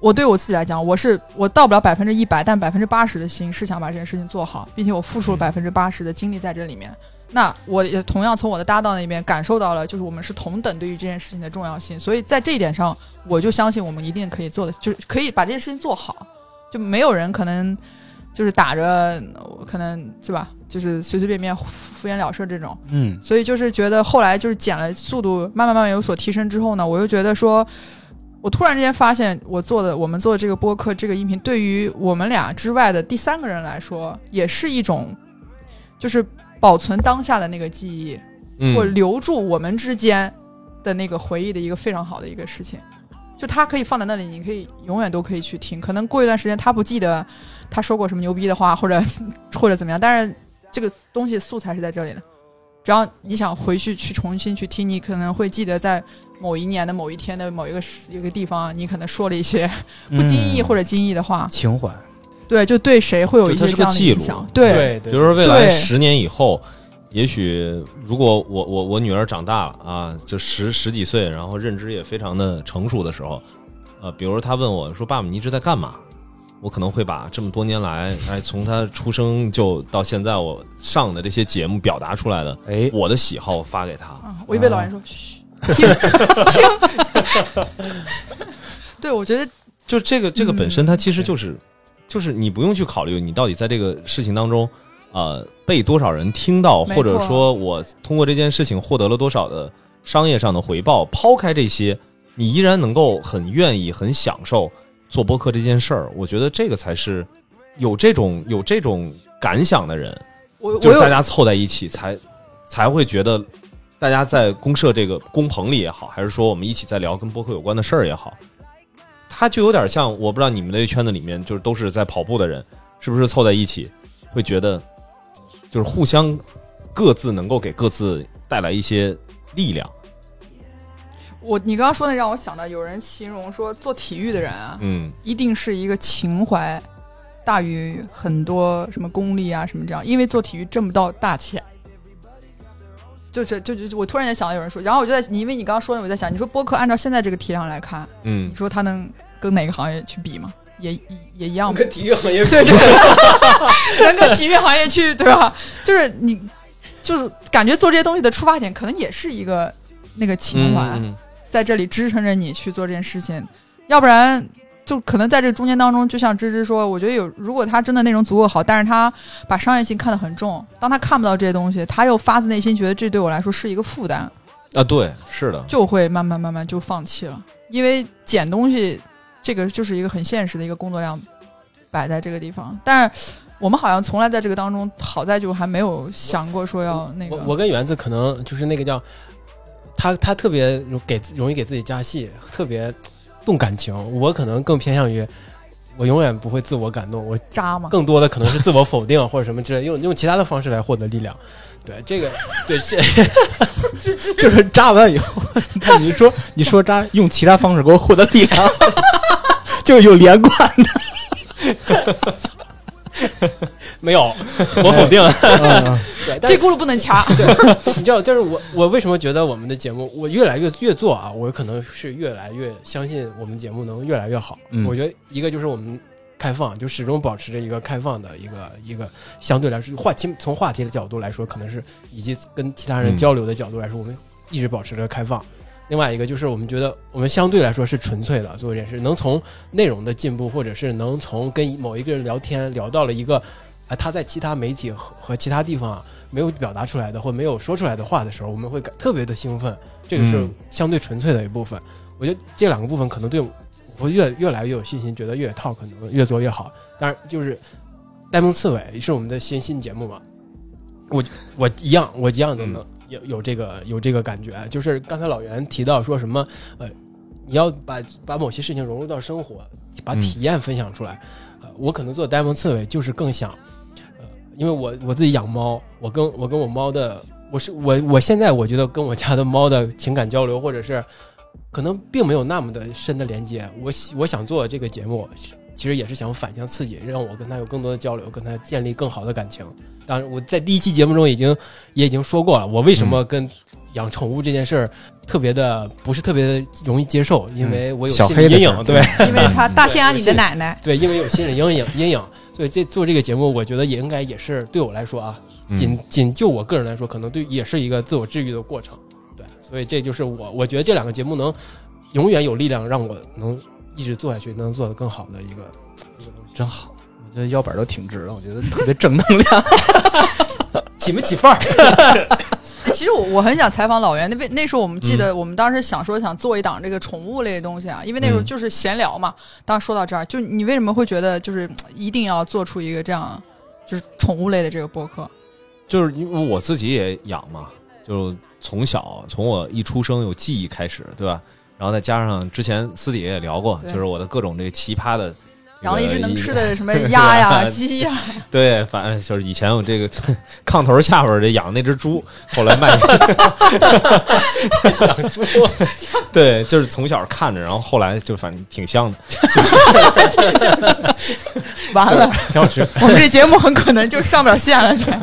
我对我自己来讲，我是我到不了百分之一百，但百分之八十的心是想把这件事情做好，并且我付出了百分之八十的精力在这里面。那我也同样从我的搭档那边感受到了，就是我们是同等对于这件事情的重要性。所以在这一点上，我就相信我们一定可以做的，就是可以把这件事情做好，就没有人可能就是打着可能是吧，就是随随便便敷衍了事这种。嗯，所以就是觉得后来就是减了速度慢慢慢慢有所提升之后呢，我又觉得说，我突然之间发现我做的我们做的这个播客这个音频，对于我们俩之外的第三个人来说，也是一种就是保存当下的那个记忆，嗯或留住我们之间的那个回忆的一个非常好的一个事情。就它可以放在那里，你可以永远都可以去听。可能过一段时间他不记得他说过什么牛逼的话，或者 或者怎么样，但是这个东西素材是在这里的。只要你想回去去重新去听，你可能会记得在某一年的某一天的某一个时一个地方，你可能说了一些 不经意嗯或者经意的话，情怀，对，就对谁会有一些这样的记录影响。对，对对，比如说未来十年以后，也许如果我我我女儿长大了啊，就十十几岁，然后认知也非常的成熟的时候，呃，比如说他问我说：“爸爸，你一直在干嘛？”我可能会把这么多年来，哎，从他出生就到现在我上的这些节目表达出来的哎，我的喜好发给他。啊，我以为老人说嘘，听听。对，我觉得就这个这个本身，嗯它其实就是、就是你不用去考虑你到底在这个事情当中，呃，被多少人听到，或者说我通过这件事情获得了多少的商业上的回报。抛开这些，你依然能够很愿意、很享受做播客这件事儿。我觉得这个才是有这种有这种感想的人，就是大家凑在一起才才会觉得。大家在公社这个工棚里也好，还是说我们一起在聊跟播客有关的事儿也好，它就有点像，我不知道你们那圈子里面就是都是在跑步的人，是不是凑在一起会觉得，就是互相各自能够给各自带来一些力量。我你刚刚说那让我想到，有人形容说做体育的人啊，嗯一定是一个情怀大于很多什么功利啊什么这样，因为做体育挣不到大钱。就是就就就我突然间想到有人说，然后我就在你因为你刚刚说的，我在想，你说播客按照现在这个体量来看，嗯你，说他能跟哪个行业去比吗？也也也一样吗？跟体育行业对对，能 跟体育行业去对吧？就是你，就是感觉做这些东西的出发点，可能也是一个那个情怀，嗯在这里支撑着你去做这件事情，要不然。就可能在这中间当中，就像芝芝说，我觉得有，如果他真的内容足够好，但是他把商业性看得很重，当他看不到这些东西，他又发自内心觉得这对我来说是一个负担，啊，对，是的，就会慢慢慢慢就放弃了，因为捡东西这个就是一个很现实的一个工作量摆在这个地方，但是我们好像从来在这个当中，好在就还没有想过说要那个。我我跟园子可能就是那个叫他他特别容给容易给自己加戏，特别动感情。我可能更偏向于我永远不会自我感动，我渣嘛，更多的可能是自我否定或者什么之类，用用其他的方式来获得力量。对这个，对这 就是扎完以后，那你说你说扎用其他方式给我获得力量，就是有连贯的 没有，我否定。了。这轱辘不能掐。对你知道，就是我我为什么觉得我们的节目，我越来越越做啊，我可能是越来越相信我们节目能越来越好。嗯我觉得一个就是我们开放，就始终保持着一个开放的一个一个相对来说话题从话题的角度来说，可能是以及跟其他人嗯交流的角度来说，我们一直保持着开放。另外一个就是我们觉得我们相对来说是纯粹的做这件事，能从内容的进步，或者是能从跟某一个人聊天聊到了一个啊他在其他媒体和和其他地方啊没有表达出来的或没有说出来的话的时候，我们会感特别的兴奋，这个是嗯相对纯粹的一部分。我觉得这两个部分可能对我我越越来越有信心，觉得越野套可能越做越好。当然，就是呆萌刺猬是我们的新新节目嘛，我我一样，我一样都能有有这个有这个感觉。就是刚才老袁提到说什么，呃，你要把把某些事情融入到生活，把嗯体验分享出来。呃，我可能做呆萌刺猬就是更想，呃，因为我我自己养猫，我跟我跟我猫的，我是我我现在我觉得跟我家的猫的情感交流，或者是可能并没有那么的深的连接。我我想做这个节目，其实也是想反向刺激，让我跟他有更多的交流，跟他建立更好的感情。当然，我在第一期节目中已经也已经说过了，我为什么跟养宠物这件事儿特别的不是特别的容易接受，因为我有心理阴影，对。因为他 大限安你的奶奶，对，因为有心理阴影阴影，所以这做这个节目，我觉得也应该也是对我来说啊，嗯仅仅就我个人来说，可能对也是一个自我治愈的过程。对，所以这就是我我觉得这两个节目能永远有力量让我能一直做下去，能做得更好的一个一个东西。真好，我觉得腰板都挺直了，我觉得特别正能量。起没起范儿？其实我我很想采访老袁，那边那时候我们记嗯得我们当时想说想做一档这个宠物类的东西啊，因为那时候嗯就是闲聊嘛。当时说到这儿，就你为什么会觉得就是嗯一定要做出一个这样就是宠物类的这个播客？就是因为我自己也养嘛，就从小从我一出生有记忆开始，对吧？然后再加上之前私底下也聊过，就是我的各种这个奇葩的这个，养了一只能吃的什么 鸭呀、鸡呀，对，反正就是以前我这个 炕头下边这养那只猪，后来卖养猪，对，就是从小看着，然后后来就反正挺香的。完了，挺好吃。我们这节目很可能就上不了线了。才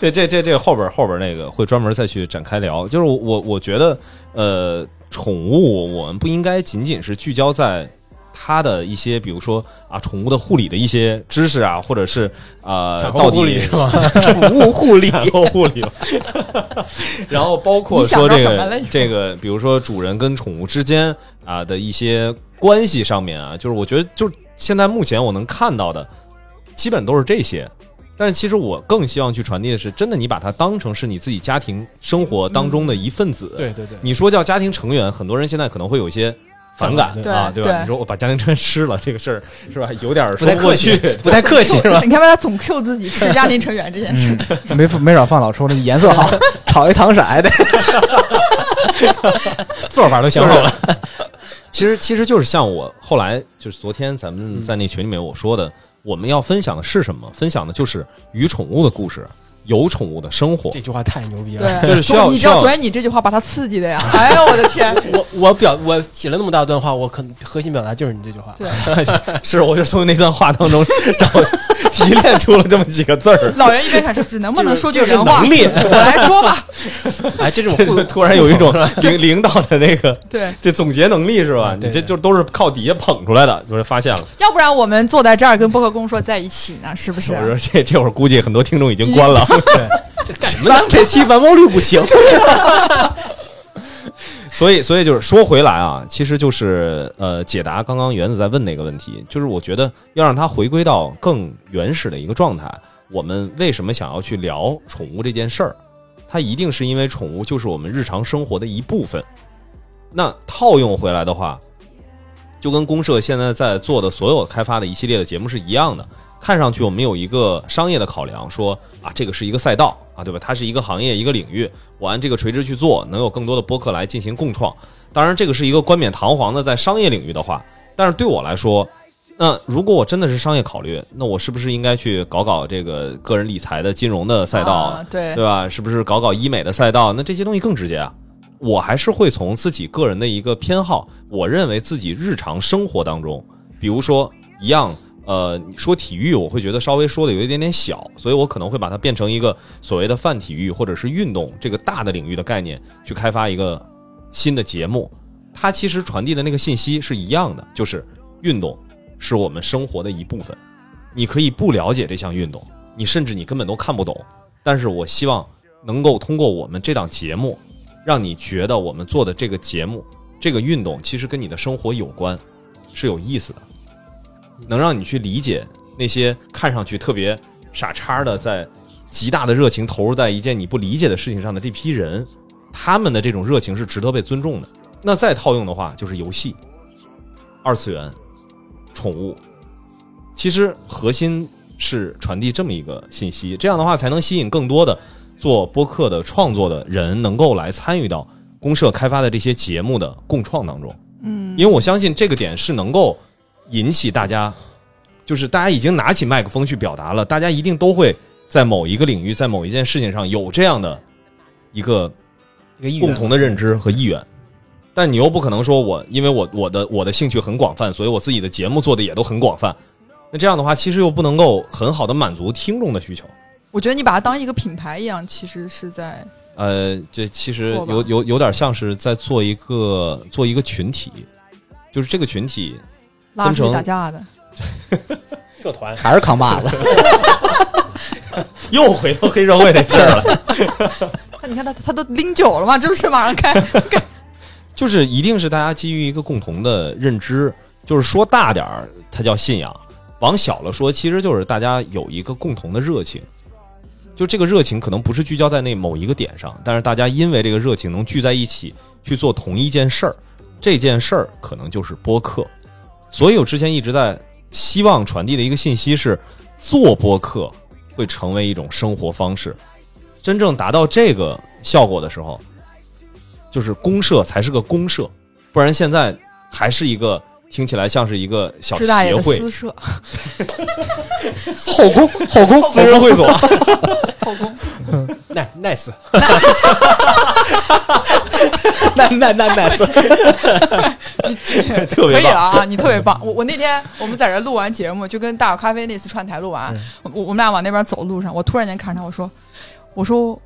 对，这这这后边后边那个会专门再去展开聊。就是我我我觉得，呃，宠物，我们不应该仅仅是聚焦在它的一些，比如说啊，宠物的护理的一些知识啊，或者是呃，产到底后护理是吧？宠物护理，产后护理，然后包括说这个这个，比如说主人跟宠物之间啊的一些关系上面啊，就是我觉得，就是现在目前我能看到的，基本都是这些。但是其实我更希望去传递的是，真的你把它当成是你自己家庭生活当中的一份子。对对对，你说叫家庭成员，很多人现在可能会有一些反感对啊，对吧？对你说我把家庭成员吃了，这个事儿是吧？有点儿不太说不过去。，不太客气 是吧？你看吧，他总 Q 自己吃家庭成员这件事，嗯，没没少放老抽，那颜色好，炒一糖色的。做法都想好了。其实其实就是像我后来就是昨天咱们在那群里面我说的，我们要分享的是什么？分享的就是与宠物的故事，有宠物的生活这。句话太牛逼了。对，就是需要你知道昨天你这句话把他刺激的呀！哎呦我的天，我我表我写了那么大段话，我可核心表达就是你这句话。对，是，我就从那段话当中找提炼出了这么几个字儿。老袁一边看说，只能不能说句就是人话？能力我来说吧。哎，这种突然有一种 领领导的那个对，这总结能力是吧？你这就都是靠底下捧出来的，就是发现了。要不然我们坐在这儿跟播客公说在一起呢，是不是？我说这这会儿估计很多听众已经关了。对这干什么呢？这期完播率不行，所以，所以就是说回来啊，其实就是呃，解答刚刚原子在问那个问题，就是我觉得要让它回归到更原始的一个状态。我们为什么想要去聊宠物这件事儿？它一定是因为宠物就是我们日常生活的一部分。那套用回来的话，就跟公社现在在做的所有开发的一系列的节目是一样的。看上去我们有一个商业的考量，说啊，这个是一个赛道啊，对吧？它是一个行业一个领域，我按这个垂直去做，能有更多的播客来进行共创。当然，这个是一个冠冕堂皇的在商业领域的话，但是对我来说，那如果我真的是商业考虑，那我是不是应该去搞搞这个个人理财的金融的赛道，啊对对吧？是不是搞搞医美的赛道？那这些东西更直接啊。我还是会从自己个人的一个偏好，我认为自己日常生活当中，比如说一样，呃，说体育，我会觉得稍微说的有一点点小，所以我可能会把它变成一个所谓的泛体育或者是运动这个大的领域的概念去开发一个新的节目。它其实传递的那个信息是一样的，就是运动是我们生活的一部分。你可以不了解这项运动，你甚至你根本都看不懂，但是我希望能够通过我们这档节目，让你觉得我们做的这个节目、这个运动其实跟你的生活有关，是有意思的，能让你去理解那些看上去特别傻叉的，在极大的热情投入在一件你不理解的事情上的这批人，他们的这种热情是值得被尊重的。那再套用的话，就是游戏、二次元、宠物，其实核心是传递这么一个信息，这样的话才能吸引更多的做播客的创作的人能够来参与到公社开发的这些节目的共创当中。嗯，因为我相信这个点是能够引起大家，就是大家已经拿起麦克风去表达了，大家一定都会在某一个领域，在某一件事情上有这样的一个一个意共同的认知和意愿。但你又不可能说我因为我我的我的兴趣很广泛，所以我自己的节目做的也都很广泛。那这样的话，其实又不能够很好的满足听众的需求。我觉得你把它当一个品牌一样，其实是在呃，这其实有有有点像是在做一个做一个群体，就是这个群体拉出去分成打架的。社团还是扛把子。又回到黑社会那事儿了。那你看他他都拎酒了嘛，这不是马上开？就是一定是大家基于一个共同的认知，就是说大点儿，它叫信仰；往小了说，其实就是大家有一个共同的热情。就这个热情可能不是聚焦在那某一个点上，但是大家因为这个热情能聚在一起去做同一件事儿，这件事儿可能就是播客。所以我之前一直在希望传递的一个信息是，做播客会成为一种生活方式。真正达到这个效果的时候，就是公社才是个公社，不然现在还是一个听起来像是一个小师大爷的协会、私社后宫，后宫，私人会所。后宫，耐 nice，那那那那是特别棒可以了啊！你特别棒。我我那天我们在这录完节目，就跟大有咖啡那次串台录完，我我们俩往那边走路上，我突然间看着他，我说，我说，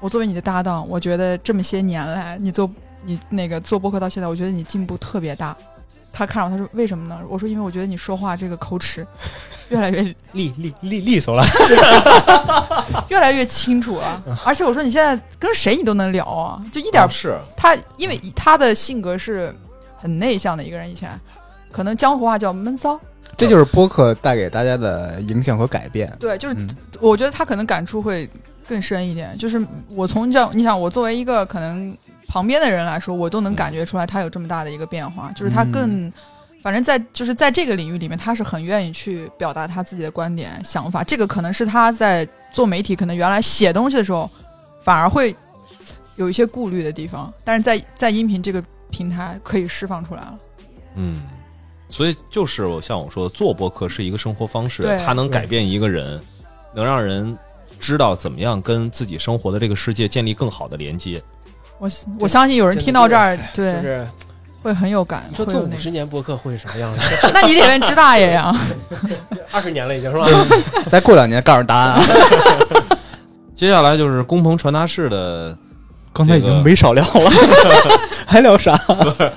我作为你的搭档，我觉得这么些年来，你做你那个做播客到现在，我觉得你进步特别大。他看着我，他说为什么呢？我说因为我觉得你说话这个口齿 越来越 利利利利索了，越来越清楚了。而且我说你现在跟谁你都能聊啊，就一点啊是他因为他的性格是很内向的一个人，以前可能江湖话叫闷骚。这就是播客带给大家的影响和改变。对，就是嗯我觉得他可能感触会更深一点。就是我从这，你想我作为一个可能旁边的人来说，我都能感觉出来他有这么大的一个变化。就是他更，反正在就是在这个领域里面，他是很愿意去表达他自己的观点、想法。这个可能是他在做媒体，可能原来写东西的时候反而会有一些顾虑的地方，但是在在音频这个平台可以释放出来了。嗯，所以就是我像我说的，做播客是一个生活方式对，它能改变一个人，能让人知道怎么样跟自己生活的这个世界建立更好的连接。我我相信有人听到这儿，就对，是会很有感。说做五十年播客会是什么样的？那你得问支大爷呀。二十年了已经是吧？再过两年告诉答案啊！接下来就是工棚传达室的，刚才已经没少聊了，还聊啥？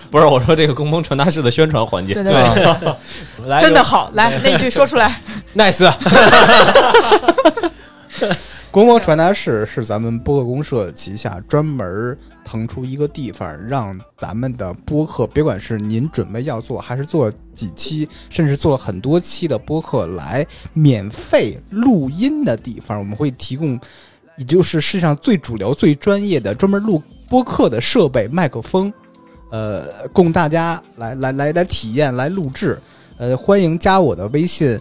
不是我说这个工棚传达室的宣传环节。对对对，真的好，来那一句说出来。nice，国贸传达室是咱们播客公社旗下专门腾出一个地方，让咱们的播客，别管是您准备要做，还是做几期，甚至做了很多期的播客来免费录音的地方，我们会提供，也就是世界上最主流、最专业的专门录播客的设备、麦克风，呃，供大家来来来来体验、来录制。呃，欢迎加我的微信。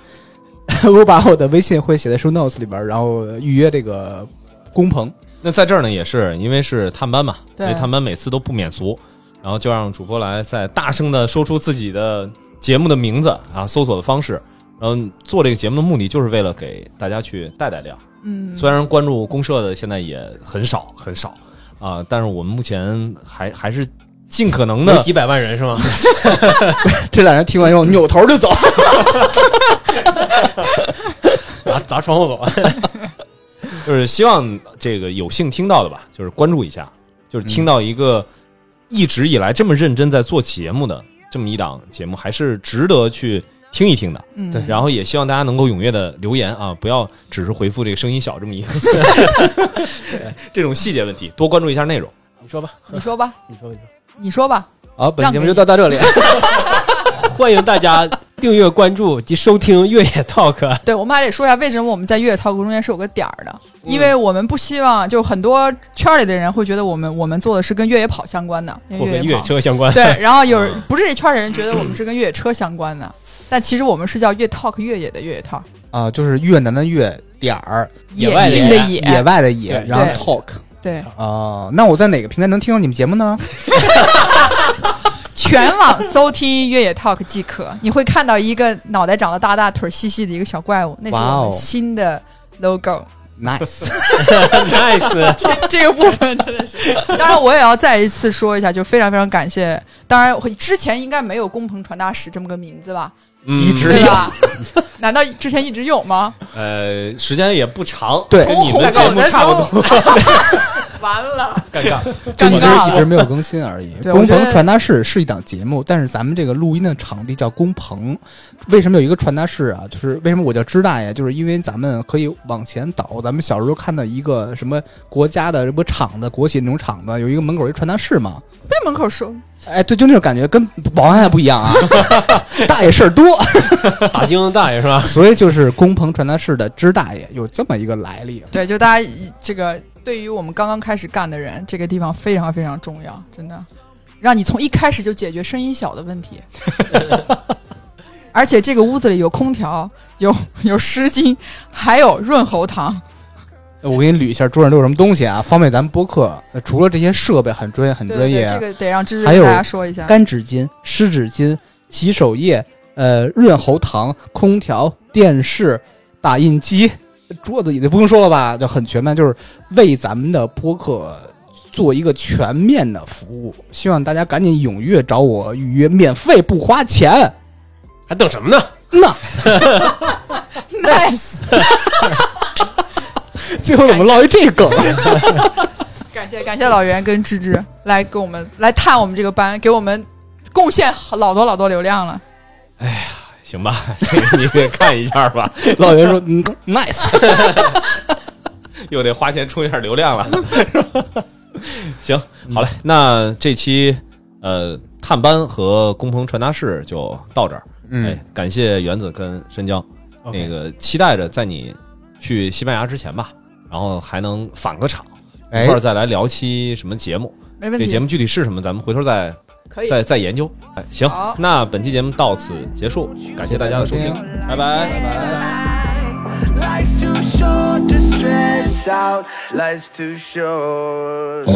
我把我的微信会写在 show notes 里边，然后预约这个工棚。那在这儿呢，也是因为是探班嘛，对所以探班每次都不免俗，然后就让主播来再大声的说出自己的节目的名字啊，搜索的方式。然后做这个节目的目的就是为了给大家去带带量。嗯，虽然关注公社的现在也很少很少啊，但是我们目前还还是尽可能的有几百万人是吗？这俩人听完以后扭头就走。砸砸窗户走啊！就是希望这个有幸听到的吧，就是关注一下，就是听到一个一直以来这么认真在做节目的这么一档节目，还是值得去听一听的。嗯，对然后也希望大家能够踊跃的留言啊，不要只是回复这个声音小这么一个这种细节问题，多关注一下内容。你说吧，你说吧，你说，你说。你说吧。好，本期节目就到到这里。欢迎大家订阅、关注及收听越野 Talk。对，我们还得说一下为什么我们在越野 Talk 中间是有个点儿的，嗯因为我们不希望就很多圈里的人会觉得我们我们做的是跟越野跑相关的，跟越野。车相关。对，然后有 不是这圈的人觉得我们是跟越野车相关的，但其实我们是叫越 talk 越野的越野 talk，啊，就是越南的越点儿，野外的野性的野，野外的野，然后 talk 对，啊。那我在哪个平台能听到你们节目呢？全网搜听越野 talk 即可，你会看到一个脑袋长得大大、腿细细的一个小怪物，那是哇哦我们新的 logo。Nice，nice，这个部分真的是，当然我也要再一次说一下，就非常非常感谢。当然，之前应该没有“工棚传达室”这么个名字吧？嗯一直有？难道之前一直有吗？呃，时间也不长，对跟你们的节目差不多。完了，尴尬。就一直。一直没有更新而已。工棚传达室是一档节目，但是咱们这个录音的场地叫工棚。为什么有一个传达室啊？就是为什么我叫支大爷？就是因为咱们可以往前倒，咱们小时候看到一个什么国家的什么厂子、国企那种厂子，有一个门口一传达室嘛。被门口说，哎，对，就那种感觉，跟保安还不一样啊，大爷事儿多，打精大爷是吧？所以就是工棚传达室的支大爷有这么一个来历。对，就大家这个对于我们刚刚开始干的人，这个地方非常非常重要，真的，让你从一开始就解决声音小的问题。而且这个屋子里有空调，有有湿巾，还有润喉糖。我给你捋一下桌上都有什么东西啊，方便咱们播客。呃除了这些设备很专业、很对对对，专业啊，这个得让芝芝跟大家说一下。干纸巾、湿纸巾、洗手液、呃润喉糖、空调、电视、打印机、桌子椅子不用说了吧，就很全面，就是为咱们的播客做一个全面的服务。希望大家赶紧踊跃找我预约，免费不花钱。还等什么呢？那 nice，最后怎么落一这梗？感谢感谢老袁跟芝芝来给我们来探我们这个班，给我们贡献老多老多流量了。哎呀行吧，这 个你得看一下吧，老袁说嗯 nice，又得花钱充一下流量了。行，好嘞，那这期呃探班和工棚传达室就到这儿。嗯哎，感谢原子跟申江，那个期待着在你去西班牙之前吧，然后还能返个场，一哎块儿再来聊期什么节目。没问题，这节目具体是什么，咱们回头再。再再研究。哎，行，那本期节目到此结束，感谢大家的收听，拜拜。Life's too short to stress out. Life's too short.